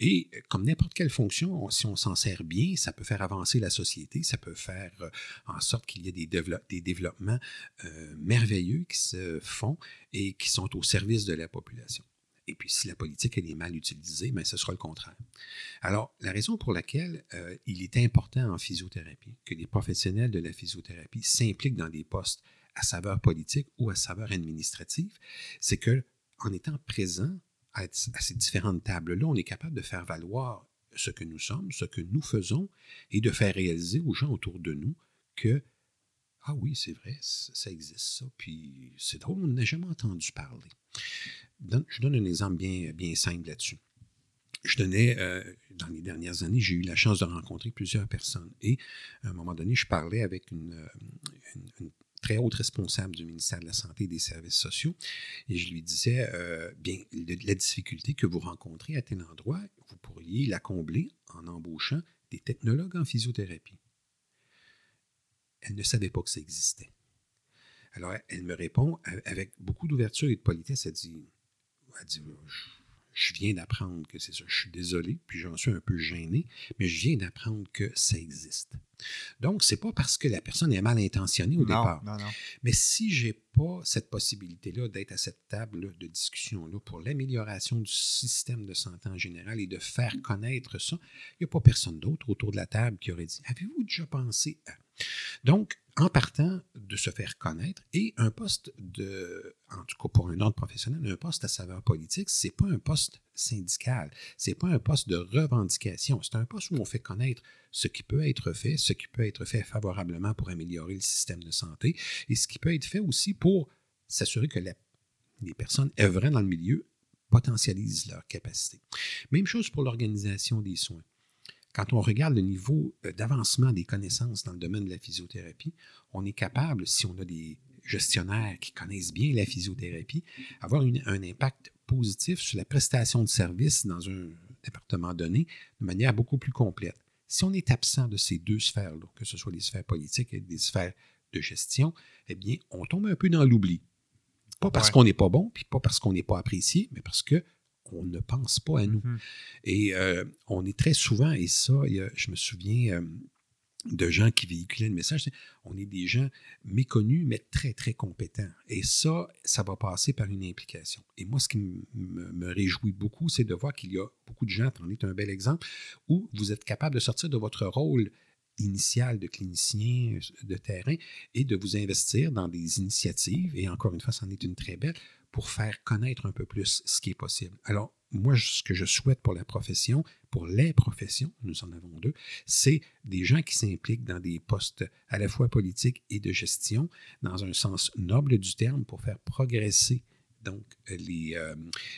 Et comme n'importe quelle fonction, on- si on s'en sert bien, ça peut faire avancer la société, ça peut faire euh, en sorte qu'il y ait des développements euh, merveilleux qui se font et qui sont au service de la population. Et puis, si la politique elle est mal utilisée, ben, ce sera le contraire. Alors, la raison pour laquelle euh, il est important en physiothérapie que les professionnels de la physiothérapie s'impliquent dans des postes à saveur politique ou à saveur administrative, c'est que en étant présent à, à ces différentes tables-là, on est capable de faire valoir ce que nous sommes, ce que nous faisons, et de faire réaliser aux gens autour de nous que ah oui, c'est vrai, ça existe ça, puis c'est drôle, on n'a jamais entendu parler. Je donne un exemple bien, simple là-dessus. Je donnais, euh, dans les dernières années, j'ai eu la chance de rencontrer plusieurs personnes. Et à un moment donné, je parlais avec une, euh, très haute responsable du ministère de la Santé et des Services sociaux. Et je lui disais, euh, bien, la difficulté que vous rencontrez à tel endroit, vous pourriez la combler en embauchant des technologues en physiothérapie. Elle ne savait pas que ça existait. Alors, elle me répond avec beaucoup d'ouverture et de politesse. Elle dit, elle dit je, je viens d'apprendre que c'est ça. Je suis désolé, puis j'en suis un peu gêné, mais je viens d'apprendre que ça existe. Donc, c'est pas parce que la personne est mal intentionnée au non, départ. non, non. Mais si j'ai pas cette possibilité-là d'être à cette table de discussion-là pour l'amélioration du système de santé en général et de faire connaître ça, il n'y a pas personne d'autre autour de la table qui aurait dit Avez-vous déjà pensé à. Donc, en partant de se faire connaître et un poste de, en tout cas pour un ordre professionnel, un poste à saveur politique, c'est pas un poste syndical, c'est pas un poste de revendication, c'est un poste où on fait connaître ce qui peut être fait, ce qui peut être fait favorablement pour améliorer le système de santé et ce qui peut être fait aussi pour s'assurer que les personnes œuvrant dans le milieu potentialisent leurs capacités. Même chose pour l'organisation des soins. Quand on regarde le niveau euh, d'avancement des connaissances dans le domaine de la physiothérapie, on est capable, si on a des gestionnaires qui connaissent bien la physiothérapie, avoir une- un impact positif sur la prestation de services dans un département donné de manière beaucoup plus complète. Si on est absent de ces deux sphères-là, que ce soit les sphères politiques et des sphères de gestion, eh bien, on tombe un peu dans l'oubli. Pas parce Ouais. qu'on n'est pas bon, puis pas parce qu'on n'est pas apprécié, mais parce que on ne pense pas à nous. Mhm. Et euh, on est très souvent, et ça, je me souviens euh, de gens qui véhiculaient le message, on est des gens méconnus, mais très, très compétents. Et ça, ça va passer par une implication. Et moi, ce qui me, réjouit beaucoup, c'est de voir qu'il y a beaucoup de gens, en es un bel exemple, où vous êtes capable de sortir de votre rôle initial de clinicien de terrain et de vous investir dans des initiatives, et encore une fois, c'en est une très belle, pour faire connaître un peu plus ce qui est possible. Alors, moi, ce que je souhaite pour la profession, pour les professions, nous en avons deux, c'est des gens qui s'impliquent dans des postes à la fois politiques et de gestion, dans un sens noble du terme, pour faire progresser donc les, euh,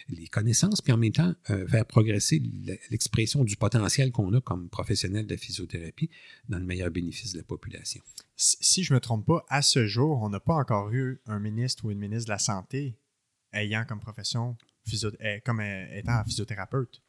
les connaissances, puis en même temps euh, faire progresser l'expression du potentiel qu'on a comme professionnel de la physiothérapie dans le meilleur bénéfice de la population. Si je ne me trompe pas, à ce jour, on n'a pas encore eu un ministre ou une ministre de la Santé ayant comme profession, physio- euh, comme euh, étant physiothérapeute,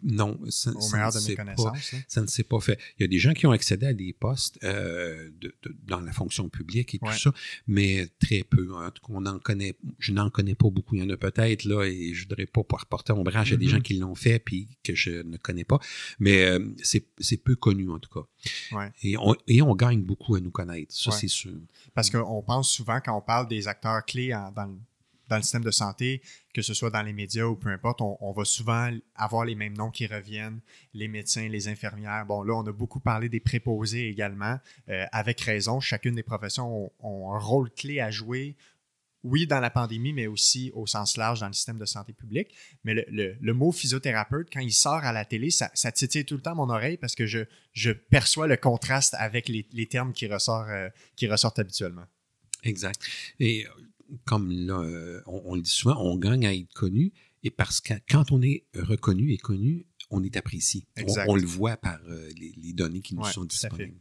Non, ça, au ça ne de mes s'est pas- connaissances. hein. Ça ne s'est pas fait. Il y a des gens qui ont accédé à des postes euh, de- de- dans la fonction publique et tout ça, mais très peu. En tout cas, on en connaît, je n'en connais pas beaucoup. Il y en a peut-être, là, et je ne voudrais pas pouvoir porter ombrage à des gens qui l'ont fait puis que je ne connais pas, mais euh, c'est c'est peu connu, en tout cas. Ouais. Et, on, et on gagne beaucoup à nous connaître, ça, Ouais. c'est sûr. Parce qu'on pense souvent, quand on parle des acteurs clés en- dans, le- dans le système de santé, que ce soit dans les médias ou peu importe, on, va souvent avoir les mêmes noms qui reviennent, les médecins, les infirmières. Bon, là, on a beaucoup parlé des préposés également, euh, avec raison. Chacune des professions ont, un rôle clé à jouer oui, dans la pandémie, mais aussi au sens large dans le système de santé publique. Mais le, mot physiothérapeute, quand il sort à la télé, ça, titille tout le temps mon oreille parce que je, perçois le contraste avec les, termes qui, ressortent, euh, qui ressortent habituellement. Exact. Et comme là, euh, on, le dit souvent, on gagne à être connu. Et parce que quand on est reconnu et connu, on est apprécié. On, le voit par euh, les, données qui nous sont disponibles.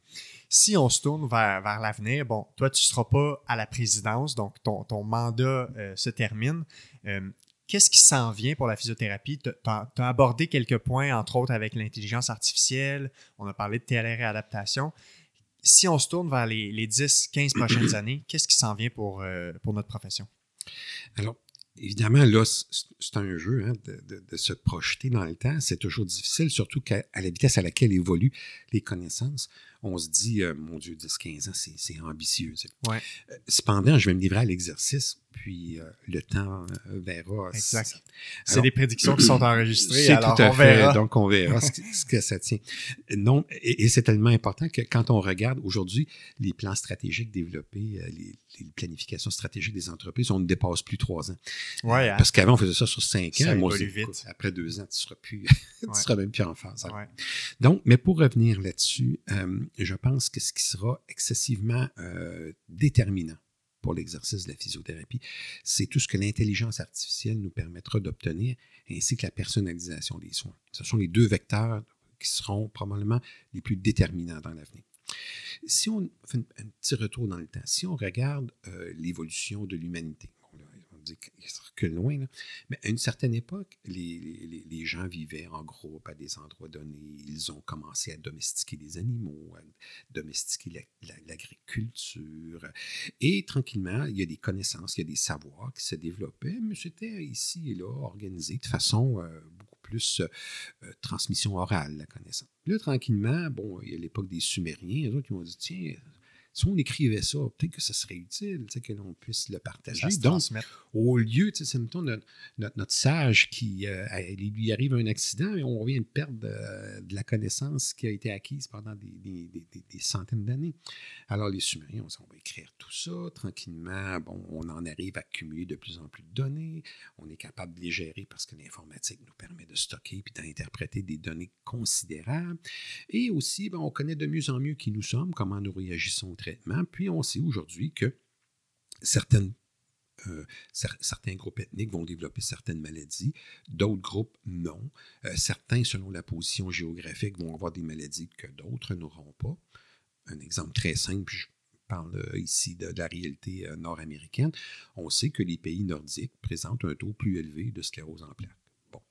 Si on se tourne vers, vers l'avenir, bon, toi, tu ne seras pas à la présidence, donc ton, ton mandat euh, se termine. Qu'est-ce qui s'en vient pour la physiothérapie? Tu as, abordé quelques points, entre autres avec l'intelligence artificielle. On a parlé de TLR et adaptation si on se tourne vers les, les 10-15 prochaines années, qu'est-ce qui s'en vient pour, euh, pour notre profession? Alors, évidemment, là, c'est un jeu hein, de, de, se projeter dans le temps. C'est toujours difficile, surtout qu'à la vitesse à laquelle évoluent les connaissances on se dit, euh, mon Dieu, 10-15 ans, c'est ambitieux. Ouais. Euh, cependant, je vais me livrer à l'exercice, puis euh, le temps verra. Exact. C'est des prédictions qui sont enregistrées. C'est tout à fait. Donc, on verra ce, que, ça tient. Non, et, c'est tellement important que quand on regarde aujourd'hui les plans stratégiques développés, les, planifications stratégiques des entreprises, on ne dépasse plus trois ans. Ouais, hein. Parce qu'avant, on faisait ça sur cinq ans. Moi, vite. après deux ans, tu seras plus, tu seras même plus en phase. Donc, mais pour revenir là-dessus, je pense que ce qui sera excessivement euh, déterminant pour l'exercice de la physiothérapie, c'est tout ce que l'intelligence artificielle nous permettra d'obtenir, ainsi que la personnalisation des soins. Ce sont les deux vecteurs qui seront probablement les plus déterminants dans l'avenir. Si on fait un, petit retour dans le temps, si on regarde euh, l'évolution de l'humanité, que loin. Mais à une certaine époque, les, les, gens vivaient en groupe à des endroits donnés. Ils ont commencé à domestiquer des animaux, à domestiquer l'agriculture. Et tranquillement, il y a des connaissances, il y a des savoirs qui se développaient, mais c'était ici et là organisé de façon euh, beaucoup plus euh, euh, transmission orale, la connaissance. Là, tranquillement, bon, il y a l'époque des Sumériens, les autres, ils ont dit, tiens, si on écrivait ça, peut-être que ce serait utile, que l'on puisse le partager. Donc, au lieu, c'est mettons notre, notre, sage qui euh, lui arrive un accident et on vient de perdre euh, de la connaissance qui a été acquise pendant des, centaines d'années. Alors, les Sumériens, on, on va écrire tout ça tranquillement. Bon, on en arrive à accumuler de plus en plus de données. On est capable de les gérer parce que l'informatique nous permet de stocker puis d'interpréter des données considérables. Et aussi, on connaît de mieux en mieux qui nous sommes, comment nous réagissons puis on sait aujourd'hui que certaines euh, certains groupes ethniques vont développer certaines maladies, d'autres groupes non. Euh, certains, selon la position géographique, vont avoir des maladies que d'autres n'auront pas. Un exemple très simple, je parle euh, ici de, la réalité nord-américaine. On sait que les pays nordiques présentent un taux plus élevé de sclérose en plaques. Bon.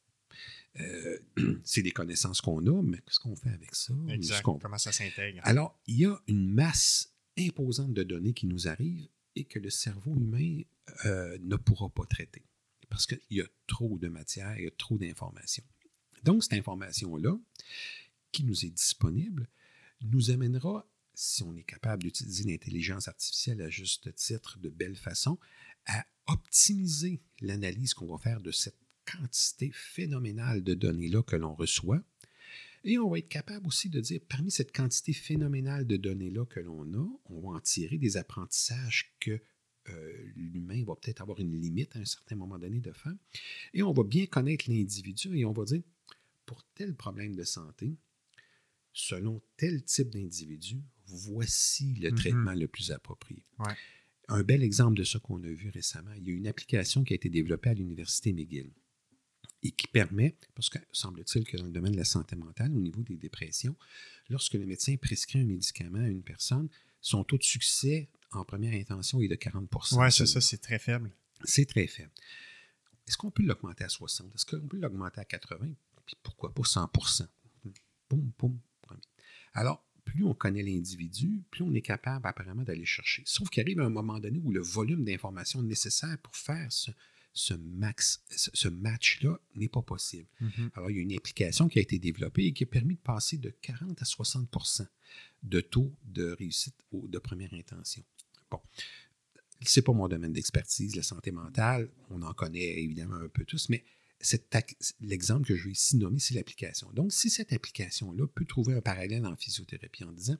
c'est des connaissances qu'on a, mais qu'est-ce qu'on fait avec ça? Exact. Comment ça s'intègre? Alors, il y a une masse imposante de données qui nous arrivent et que le cerveau humain euh, ne pourra pas traiter. Parce qu'il y a trop de matière, il y a trop d'informations. Donc, cette information-là, qui nous est disponible, nous amènera, si on est capable d'utiliser l'intelligence artificielle à juste titre de belle façon, à optimiser l'analyse qu'on va faire de cette quantité phénoménale de données-là que l'on reçoit et on va être capable aussi de dire, parmi cette quantité phénoménale de données-là que l'on a, on va en tirer des apprentissages que euh, l'humain va peut-être avoir une limite à un certain moment donné de faire. Et on va bien connaître l'individu et on va dire, pour tel problème de santé, selon tel type d'individu, voici le mm-hmm. traitement le plus approprié. Un bel exemple de ce qu'on a vu récemment, il y a une application qui a été développée à l'Université McGill et qui permet, parce que semble-t-il que dans le domaine de la santé mentale, au niveau des dépressions, lorsque le médecin prescrit un médicament à une personne, son taux de succès en première intention est de 40% Oui, c'est ça, c'est très faible. C'est très faible. Est-ce qu'on peut l'augmenter à 60? Est-ce qu'on peut l'augmenter à 80? Puis pourquoi pas 100% Boum, boum. Alors, plus on connaît l'individu, plus on est capable apparemment d'aller chercher. Sauf qu'il arrive à un moment donné où le volume d'informations nécessaire pour faire ce, ce, max, ce match-là n'est pas possible. Mm-hmm. Alors, il y a une application qui a été développée et qui a permis de passer de 40 à 60% de taux de réussite de première intention. Bon. c'est pas mon domaine d'expertise, la santé mentale. On en connaît évidemment un peu tous, mais l'exemple que je vais ici nommer, c'est l'application. Donc, si cette application-là peut trouver un parallèle en physiothérapie en disant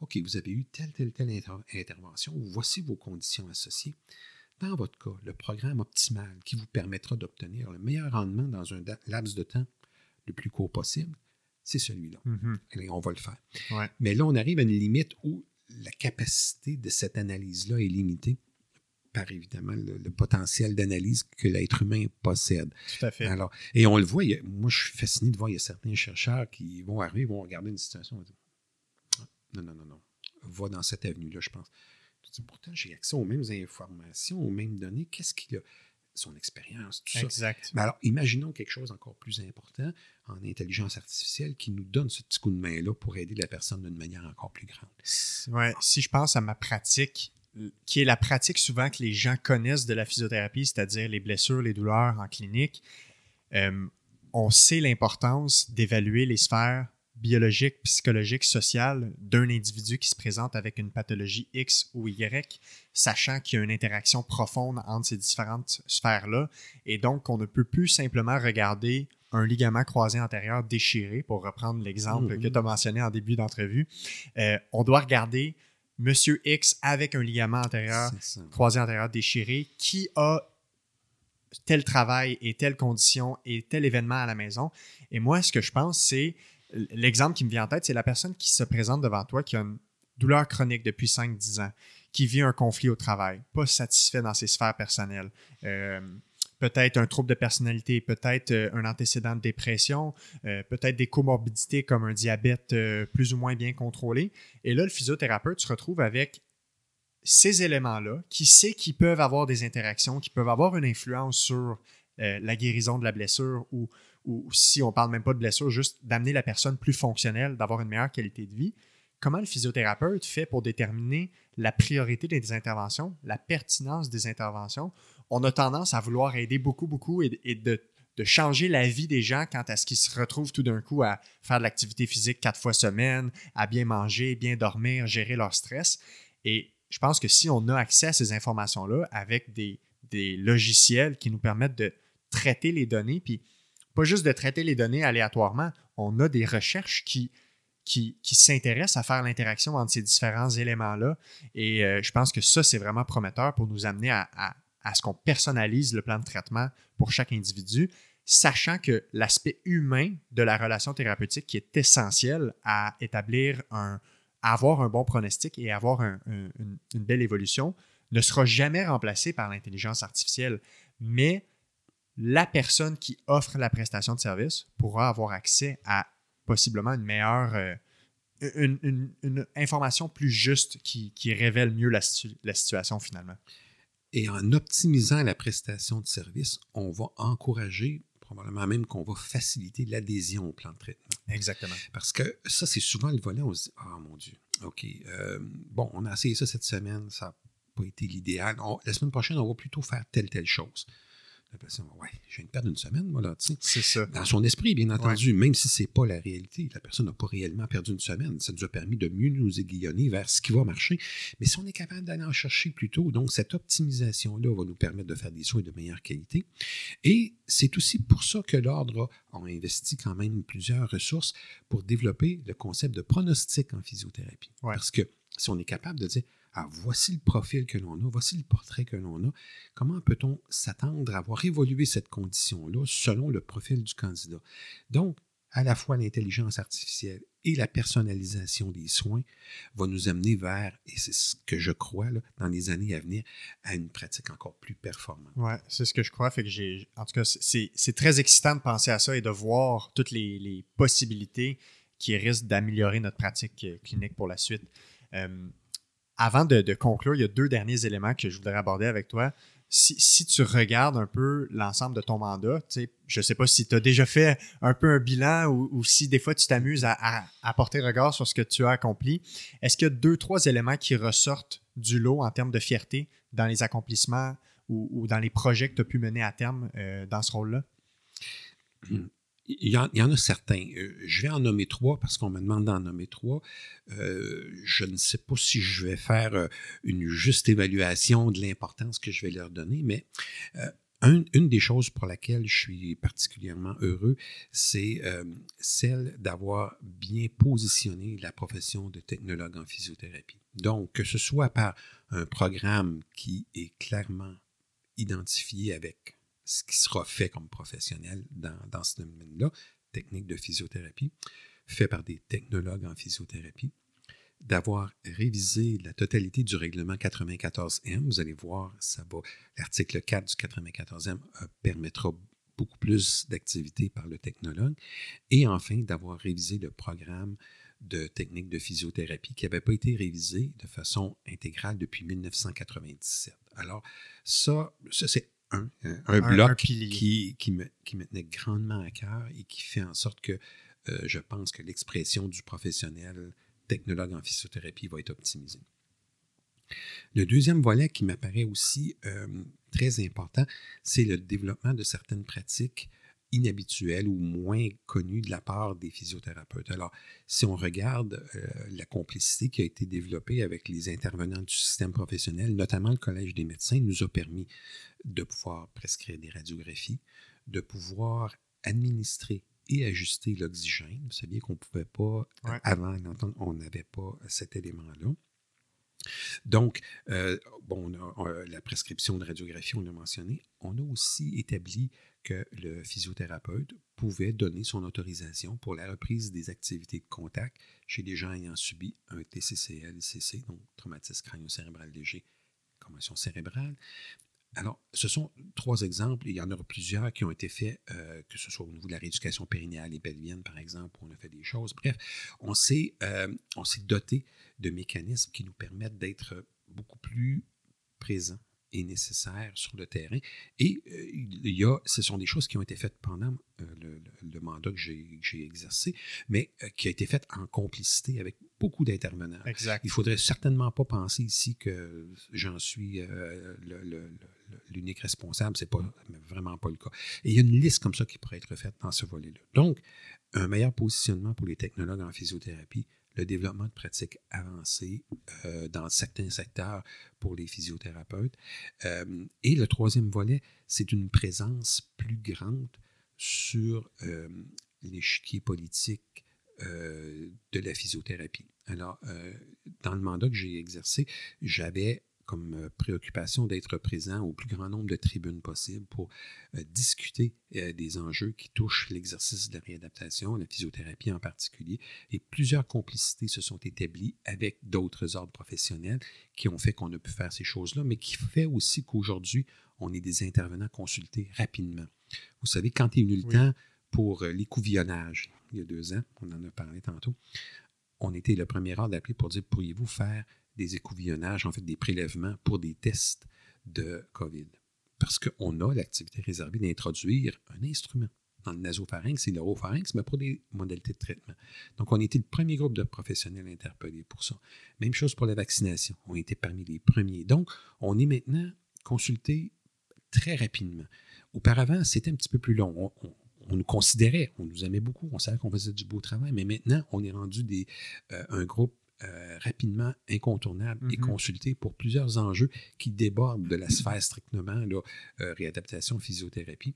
OK, vous avez eu telle, telle, telle intervention, voici vos conditions associées. Dans votre cas, le programme optimal qui vous permettra d'obtenir le meilleur rendement dans un laps de temps le plus court possible, c'est celui-là. Mm-hmm. on va le faire. Mais là, on arrive à une limite où la capacité de cette analyse-là est limitée par évidemment le, potentiel d'analyse que l'être humain possède. Tout à fait. Alors, et on le voit, moi je suis fasciné de voir, il y a certains chercheurs qui vont arriver, vont regarder une situation et dire ah, Non, non, non, non, va dans cette avenue-là, je pense. Pourtant, j'ai accès aux mêmes informations, aux mêmes données. Qu'est-ce qu'il a? Son expérience, tout ça. Exact. Mais alors, imaginons quelque chose encore plus important en intelligence artificielle qui nous donne ce petit coup de main-là pour aider la personne d'une manière encore plus grande. Ouais, si je pense à ma pratique, qui est la pratique souvent que les gens connaissent de la physiothérapie, c'est-à-dire les blessures, les douleurs en clinique, euh, on sait l'importance d'évaluer les sphères biologiques, psychologiques, sociales d'un individu qui se présente avec une pathologie X ou Y, sachant qu'il y a une interaction profonde entre ces différentes sphères-là, et donc qu'on ne peut plus simplement regarder un ligament croisé antérieur déchiré, pour reprendre l'exemple que mmh. tu as mentionné en début d'entrevue. Euh, on doit regarder Monsieur X avec un ligament antérieur, croisé antérieur déchiré, qui a tel travail et telle condition et tel événement à la maison. Et moi, ce que je pense, c'est l'exemple qui me vient en tête, c'est la personne qui se présente devant toi qui a une douleur chronique depuis 5-10 ans, qui vit un conflit au travail, pas satisfait dans ses sphères personnelles. Euh, peut-être un trouble de personnalité, peut-être euh, un antécédent de dépression, euh, peut-être des comorbidités comme un diabète plus ou moins bien contrôlé. Et là, le physiothérapeute se retrouve avec ces éléments-là qui sait qu'ils peuvent avoir des interactions, qui peuvent avoir une influence sur la guérison de la blessure ou, ou si on parle même pas de blessure, juste d'amener la personne plus fonctionnelle, d'avoir une meilleure qualité de vie. Comment le physiothérapeute fait pour déterminer la priorité des interventions, la pertinence des interventions? On a tendance à vouloir aider beaucoup, beaucoup et, de, changer la vie des gens quant à ce qu'ils se retrouvent tout d'un coup à faire de l'activité physique quatre fois semaine, à bien manger, bien dormir, gérer leur stress. Et je pense que si on a accès à ces informations-là avec des, logiciels qui nous permettent de traiter les données, puis pas juste de traiter les données aléatoirement, on a des recherches qui, s'intéressent à faire l'interaction entre ces différents éléments-là. Et euh, je pense que ça, c'est vraiment prometteur pour nous amener à, à ce qu'on personnalise le plan de traitement pour chaque individu, sachant que l'aspect humain de la relation thérapeutique qui est essentiel à établir un, avoir un bon pronostic et avoir une, belle évolution ne sera jamais remplacé par l'intelligence artificielle. Mais la personne qui offre la prestation de service pourra avoir accès à possiblement une meilleure, euh, une, information plus juste qui, révèle mieux la situation finalement. Et en optimisant la prestation de service, on va encourager, probablement même qu'on va faciliter l'adhésion au plan de traitement. Exactement. Parce que ça, c'est souvent le volet, on se dit, ah oh, mon Dieu, OK, euh, bon, on a essayé ça cette semaine, ça n'a pas été l'idéal. La semaine prochaine, on va plutôt faire telle, telle chose. La personne, ouais, je viens de perdre une semaine, moi, là, tu sais. C'est ça. Dans son esprit, bien entendu, même si ce n'est pas la réalité, la personne n'a pas réellement perdu une semaine. Ça nous a permis de mieux nous aiguillonner vers ce qui va marcher. Mais si on est capable d'aller en chercher plus tôt, donc cette optimisation-là va nous permettre de faire des soins de meilleure qualité. Et c'est aussi pour ça que l'Ordre a investi quand même plusieurs ressources pour développer le concept de pronostic en physiothérapie. Parce que si on est capable de dire, ah, voici le profil que l'on a, voici le portrait que l'on a. Comment peut-on s'attendre à voir évoluer cette condition-là selon le profil du candidat? Donc, à la fois l'intelligence artificielle et la personnalisation des soins va nous amener vers, et c'est ce que je crois dans les années à venir, à une pratique encore plus performante. Oui, c'est ce que je crois. Fait que j'ai, en tout cas, c'est très excitant de penser à ça et de voir toutes les, possibilités qui risquent d'améliorer notre pratique euh, clinique pour la suite. Euh, avant de, conclure, il y a deux derniers éléments que je voudrais aborder avec toi. Si, tu regardes un peu l'ensemble de ton mandat, je ne sais pas si tu as déjà fait un peu un bilan ou, si des fois tu t'amuses à, porter regard sur ce que tu as accompli, est-ce qu'il y a deux, trois éléments qui ressortent du lot en termes de fierté dans les accomplissements ou, dans les projets que tu as pu mener à terme euh, dans ce rôle-là? il y, en, a certains. Euh, je vais en nommer trois parce qu'on me demande d'en nommer trois. Euh, je ne sais pas si je vais faire euh, une juste évaluation de l'importance que je vais leur donner, mais une des choses pour laquelle je suis particulièrement heureux, c'est celle d'avoir bien positionné la profession de technologue en physiothérapie. Donc, que ce soit par un programme qui est clairement identifié avec ce qui sera fait comme professionnel dans, dans ce domaine-là, technique de physiothérapie, fait par des technologues en physiothérapie, d'avoir révisé la totalité du règlement 94M. Vous allez voir, ça va. L'article 4 du 94M euh, permettra beaucoup plus d'activités par le technologue. Et enfin, d'avoir révisé le programme de technique de physiothérapie qui n'avait pas été révisé de façon intégrale depuis 1997. Alors, ça, ça c'est un, un, bloc qui, qui, me, qui me tenait grandement à cœur et qui fait en sorte que euh, je pense que l'expression du professionnel technologue en physiothérapie va être optimisée. Le deuxième volet qui m'apparaît aussi euh, très important, c'est le développement de certaines pratiques inhabituel ou moins connu de la part des physiothérapeutes. Alors, si on regarde euh, la complicité qui a été développée avec les intervenants du système professionnel, notamment le Collège des médecins, nous a permis de pouvoir prescrire des radiographies, de pouvoir administrer et ajuster l'oxygène. Vous saviez qu'on ne pouvait pas, avant on n'avait pas cet élément-là. Donc, euh, bon, la prescription de radiographie, on l'a mentionné. On a aussi établi que le physiothérapeute pouvait donner son autorisation pour la reprise des activités de contact chez des gens ayant subi un TCCL, ICC, donc traumatisme crânio-cérébral léger, commotion cérébrale. Alors, ce sont trois exemples. Il y en aura plusieurs qui ont été faits, euh, que ce soit au niveau de la rééducation périnéale et pelvienne, par exemple, où on a fait des choses. Bref, on s'est euh, doté de mécanismes qui nous permettent d'être beaucoup plus présents est nécessaire sur le terrain. Et euh, il y a, ce sont des choses qui ont été faites pendant euh, le, mandat que j'ai exercé, mais euh, qui a été fait en complicité avec beaucoup d'intervenants. Il faudrait certainement pas penser ici que j'en suis l'unique responsable. C'est pas vraiment pas le cas. Et il y a une liste comme ça qui pourrait être faite dans ce volet-là. Donc, un meilleur positionnement pour les technologues en physiothérapie, le développement de pratiques avancées euh, dans certains secteurs pour les physiothérapeutes. Euh, et le troisième volet, c'est une présence plus grande sur euh, l'échiquier politique de la physiothérapie. Alors, dans le mandat que j'ai exercé, j'avais comme euh, préoccupation d'être présent au plus grand nombre de tribunes possibles pour euh, discuter euh, des enjeux qui touchent l'exercice de la réadaptation, la physiothérapie en particulier. Et plusieurs complicités se sont établies avec d'autres ordres professionnels qui ont fait qu'on a pu faire ces choses-là, mais qui fait aussi qu'aujourd'hui, on est des intervenants consultés rapidement. Vous savez, quand il est venu le temps pour l'écouvillonnage, il y a deux ans, on en a parlé tantôt, on était le premier ordre d'appeler pour dire pourriez-vous faire des écouvillonnages, en fait des prélèvements pour des tests de COVID. Parce qu'on a l'activité réservée d'introduire un instrument dans le nasopharynx et l'oropharynx, mais pour des modalités de traitement. Donc, on était le premier groupe de professionnels interpellés pour ça. Même chose pour la vaccination. On était parmi les premiers. Donc, on est maintenant consulté très rapidement. Auparavant, c'était un petit peu plus long. On, nous considérait, on nous aimait beaucoup, on savait qu'on faisait du beau travail, mais maintenant, on est rendu des, euh, un groupe euh, rapidement incontournable et mm-hmm. consulté pour plusieurs enjeux qui débordent de la sphère strictement là, euh, réadaptation, physiothérapie.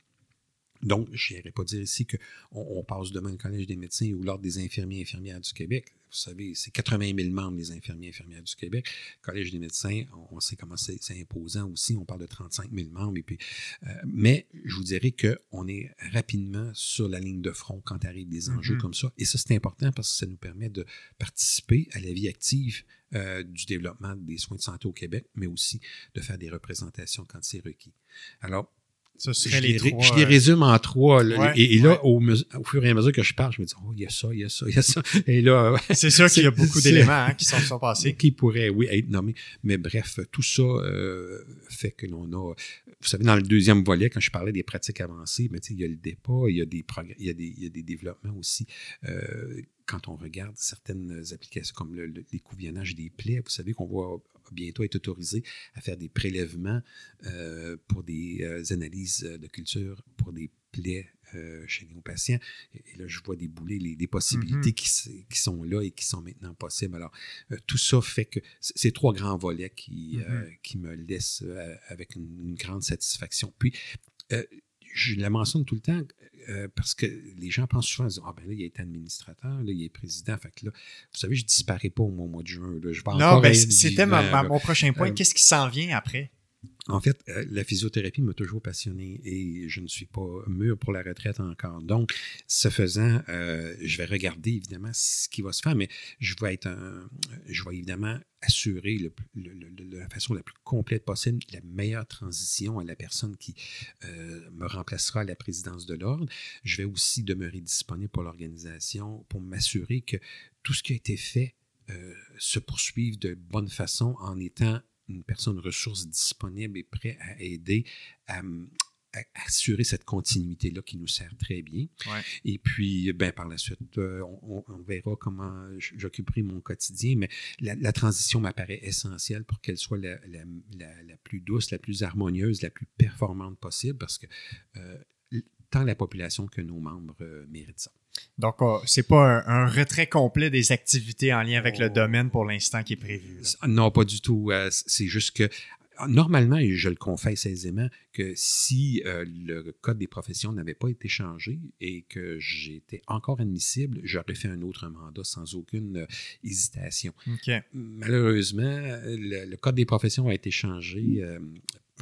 Donc, je n'irai pas dire ici qu'on on passe demain au Collège des médecins ou l'Ordre des infirmiers et infirmières du Québec. Vous savez, c'est 80 000 membres des infirmiers et infirmières du Québec. Collège des médecins, on, sait comment c'est imposant aussi. On parle de 35 000 membres. Et puis, euh, mais je vous dirais qu'on est rapidement sur la ligne de front quand arrivent des enjeux mm-hmm. comme ça. Et ça, c'est important parce que ça nous permet de participer à la vie active euh, du développement des soins de santé au Québec, mais aussi de faire des représentations quand c'est requis. Alors, je, les, euh, résume en trois. et, là, au, fur et à mesure que je parle, je me dis, oh, il y a ça, il y a ça, il y a ça. Et là, c'est sûr qu'il y a beaucoup d'éléments hein, qui sont, sont, passés. Qui pourraient, oui, être nommés. Mais bref, tout ça euh, fait que l'on a. Vous savez, dans le deuxième volet, quand je parlais des pratiques avancées, mais il y a le départ, il y a des, il y a des, il y a des développements aussi. Euh, quand on regarde certaines applications comme le, le, des plaies, vous savez qu'on voit bientôt être autorisé à faire des prélèvements euh, pour des euh, analyses de culture pour des plaies euh, chez nos patients. Et, là, je vois débouler les, des possibilités Mm-hmm. qui, qui sont là et qui sont maintenant possibles. Alors, euh, tout ça fait que c- c'est trois grands volets qui, euh, Mm-hmm. qui me laissent euh, avec une, une grande satisfaction. Puis, euh, je la mentionne tout le temps euh, parce que les gens pensent souvent, ils disent, ah ben là, il est administrateur, là, il est président. Fait que là, vous savez, je disparais pas au mois, de juin. là. je vais Non, ben, c'était mon prochain point. Euh, Qu'est-ce qui s'en vient après? En fait, euh, la physiothérapie m'a toujours passionné et je ne suis pas mûr pour la retraite encore. Donc, ce faisant, euh, je vais regarder évidemment ce qui va se faire, mais je vais être un, je vais évidemment assurer le, la façon la plus complète possible la meilleure transition à la personne qui euh, me remplacera à la présidence de l'ordre. Je vais aussi demeurer disponible pour l'organisation pour m'assurer que tout ce qui a été fait se poursuive de bonne façon en étant une personne ressource disponible et prêt à aider à, assurer cette continuité-là qui nous sert très bien. Ouais. Et puis, ben, par la suite, euh, on, on verra comment j'occuperai mon quotidien, mais la, la transition m'apparaît essentielle pour qu'elle soit la, la- la- la plus douce, la plus harmonieuse, la plus performante possible, parce que euh, tant la population que nos membres euh, méritent ça. Donc, euh, c'est pas un, un retrait complet des activités en lien avec le Oh. domaine pour l'instant qui est prévu. là. Non, pas du tout. Euh, C'est juste que normalement, et je le confesse aisément, que si euh, le code des professions n'avait pas été changé et que j'étais encore admissible, j'aurais fait un autre mandat sans aucune euh, hésitation. Malheureusement, le, le code des professions a été changé euh,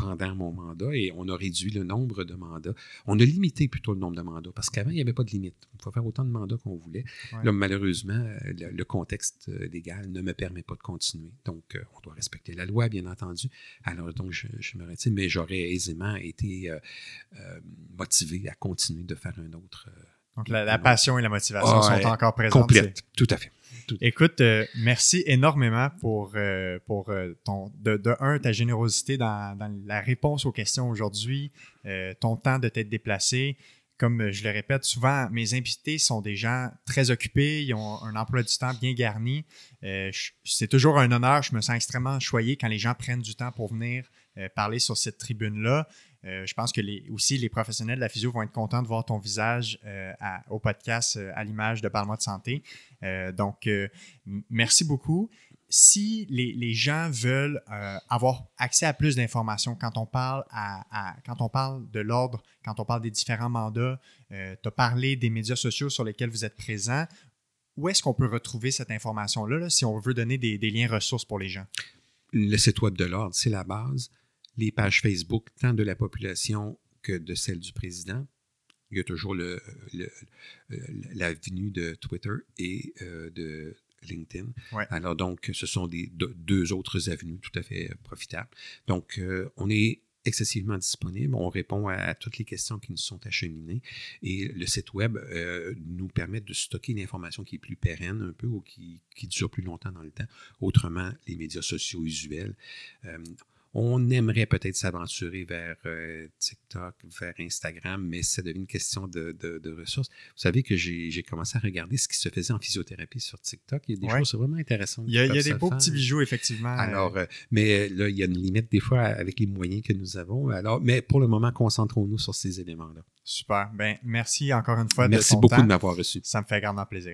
pendant mon mandat et on a réduit le nombre de mandats. On a limité plutôt le nombre de mandats parce qu'avant, il n'y avait pas de limite. On pouvait faire autant de mandats qu'on voulait. Ouais. Là, malheureusement, le, le contexte euh, légal ne me permet pas de continuer. Donc, euh, on doit respecter la loi, bien entendu. Alors, donc, je, je me retire, mais j'aurais aisément été euh, euh, motivé à continuer de faire un autre. Donc, la, la passion et la motivation sont encore présentes. complète, tout à fait. Écoute, euh, merci énormément pour, euh, pour euh, ton, de, un, ta générosité dans, la réponse aux questions aujourd'hui, ton temps de t'être déplacé. Comme je le répète souvent, mes invités sont des gens très occupés, ils ont un emploi du temps bien garni. C'est toujours un honneur, je me sens extrêmement choyé quand les gens prennent du temps pour venir parler sur cette tribune-là. Euh, je pense que les, aussi les professionnels de la physio vont être contents de voir ton visage euh, au podcast euh, à l'image de Parle-moi de santé. Donc, merci beaucoup. Si les, gens veulent avoir accès à plus d'informations quand on parle à, quand on parle de l'ordre, quand on parle des différents mandats, tu as parlé des médias sociaux sur lesquels vous êtes présents. Où est-ce qu'on peut retrouver cette information-là là, si on veut donner des, des liens ressources pour les gens? Le site web de l'ordre, c'est la base. Les pages Facebook, tant de la population que de celle du président. Il y a toujours le, le- le- l'avenue de Twitter et euh, de LinkedIn. Ouais. Alors donc, ce sont des, deux, autres avenues tout à fait euh, profitables. Donc, euh, on est excessivement disponible. On répond à, à toutes les questions qui nous sont acheminées. Et le site web euh, nous permet de stocker une information qui est plus pérenne un peu ou qui, qui dure plus longtemps dans le temps. Autrement, les médias sociaux usuels. Euh, on aimerait peut-être s'aventurer vers euh, TikTok, vers Instagram, mais ça devient une question de, de- de ressources. Vous savez que j'ai commencé à regarder ce qui se faisait en physiothérapie sur TikTok. Il y a des Ouais. choses vraiment intéressantes. Il y a, qui il y a peuvent des beaux faire. petits bijoux, effectivement. Alors, euh, mais là, il y a une limite des fois avec les moyens que nous avons. Alors, mais pour le moment, concentrons-nous sur ces éléments-là. Super. Ben, merci encore une fois de Merci ton beaucoup temps. de m'avoir reçu. Ça me fait grandement plaisir.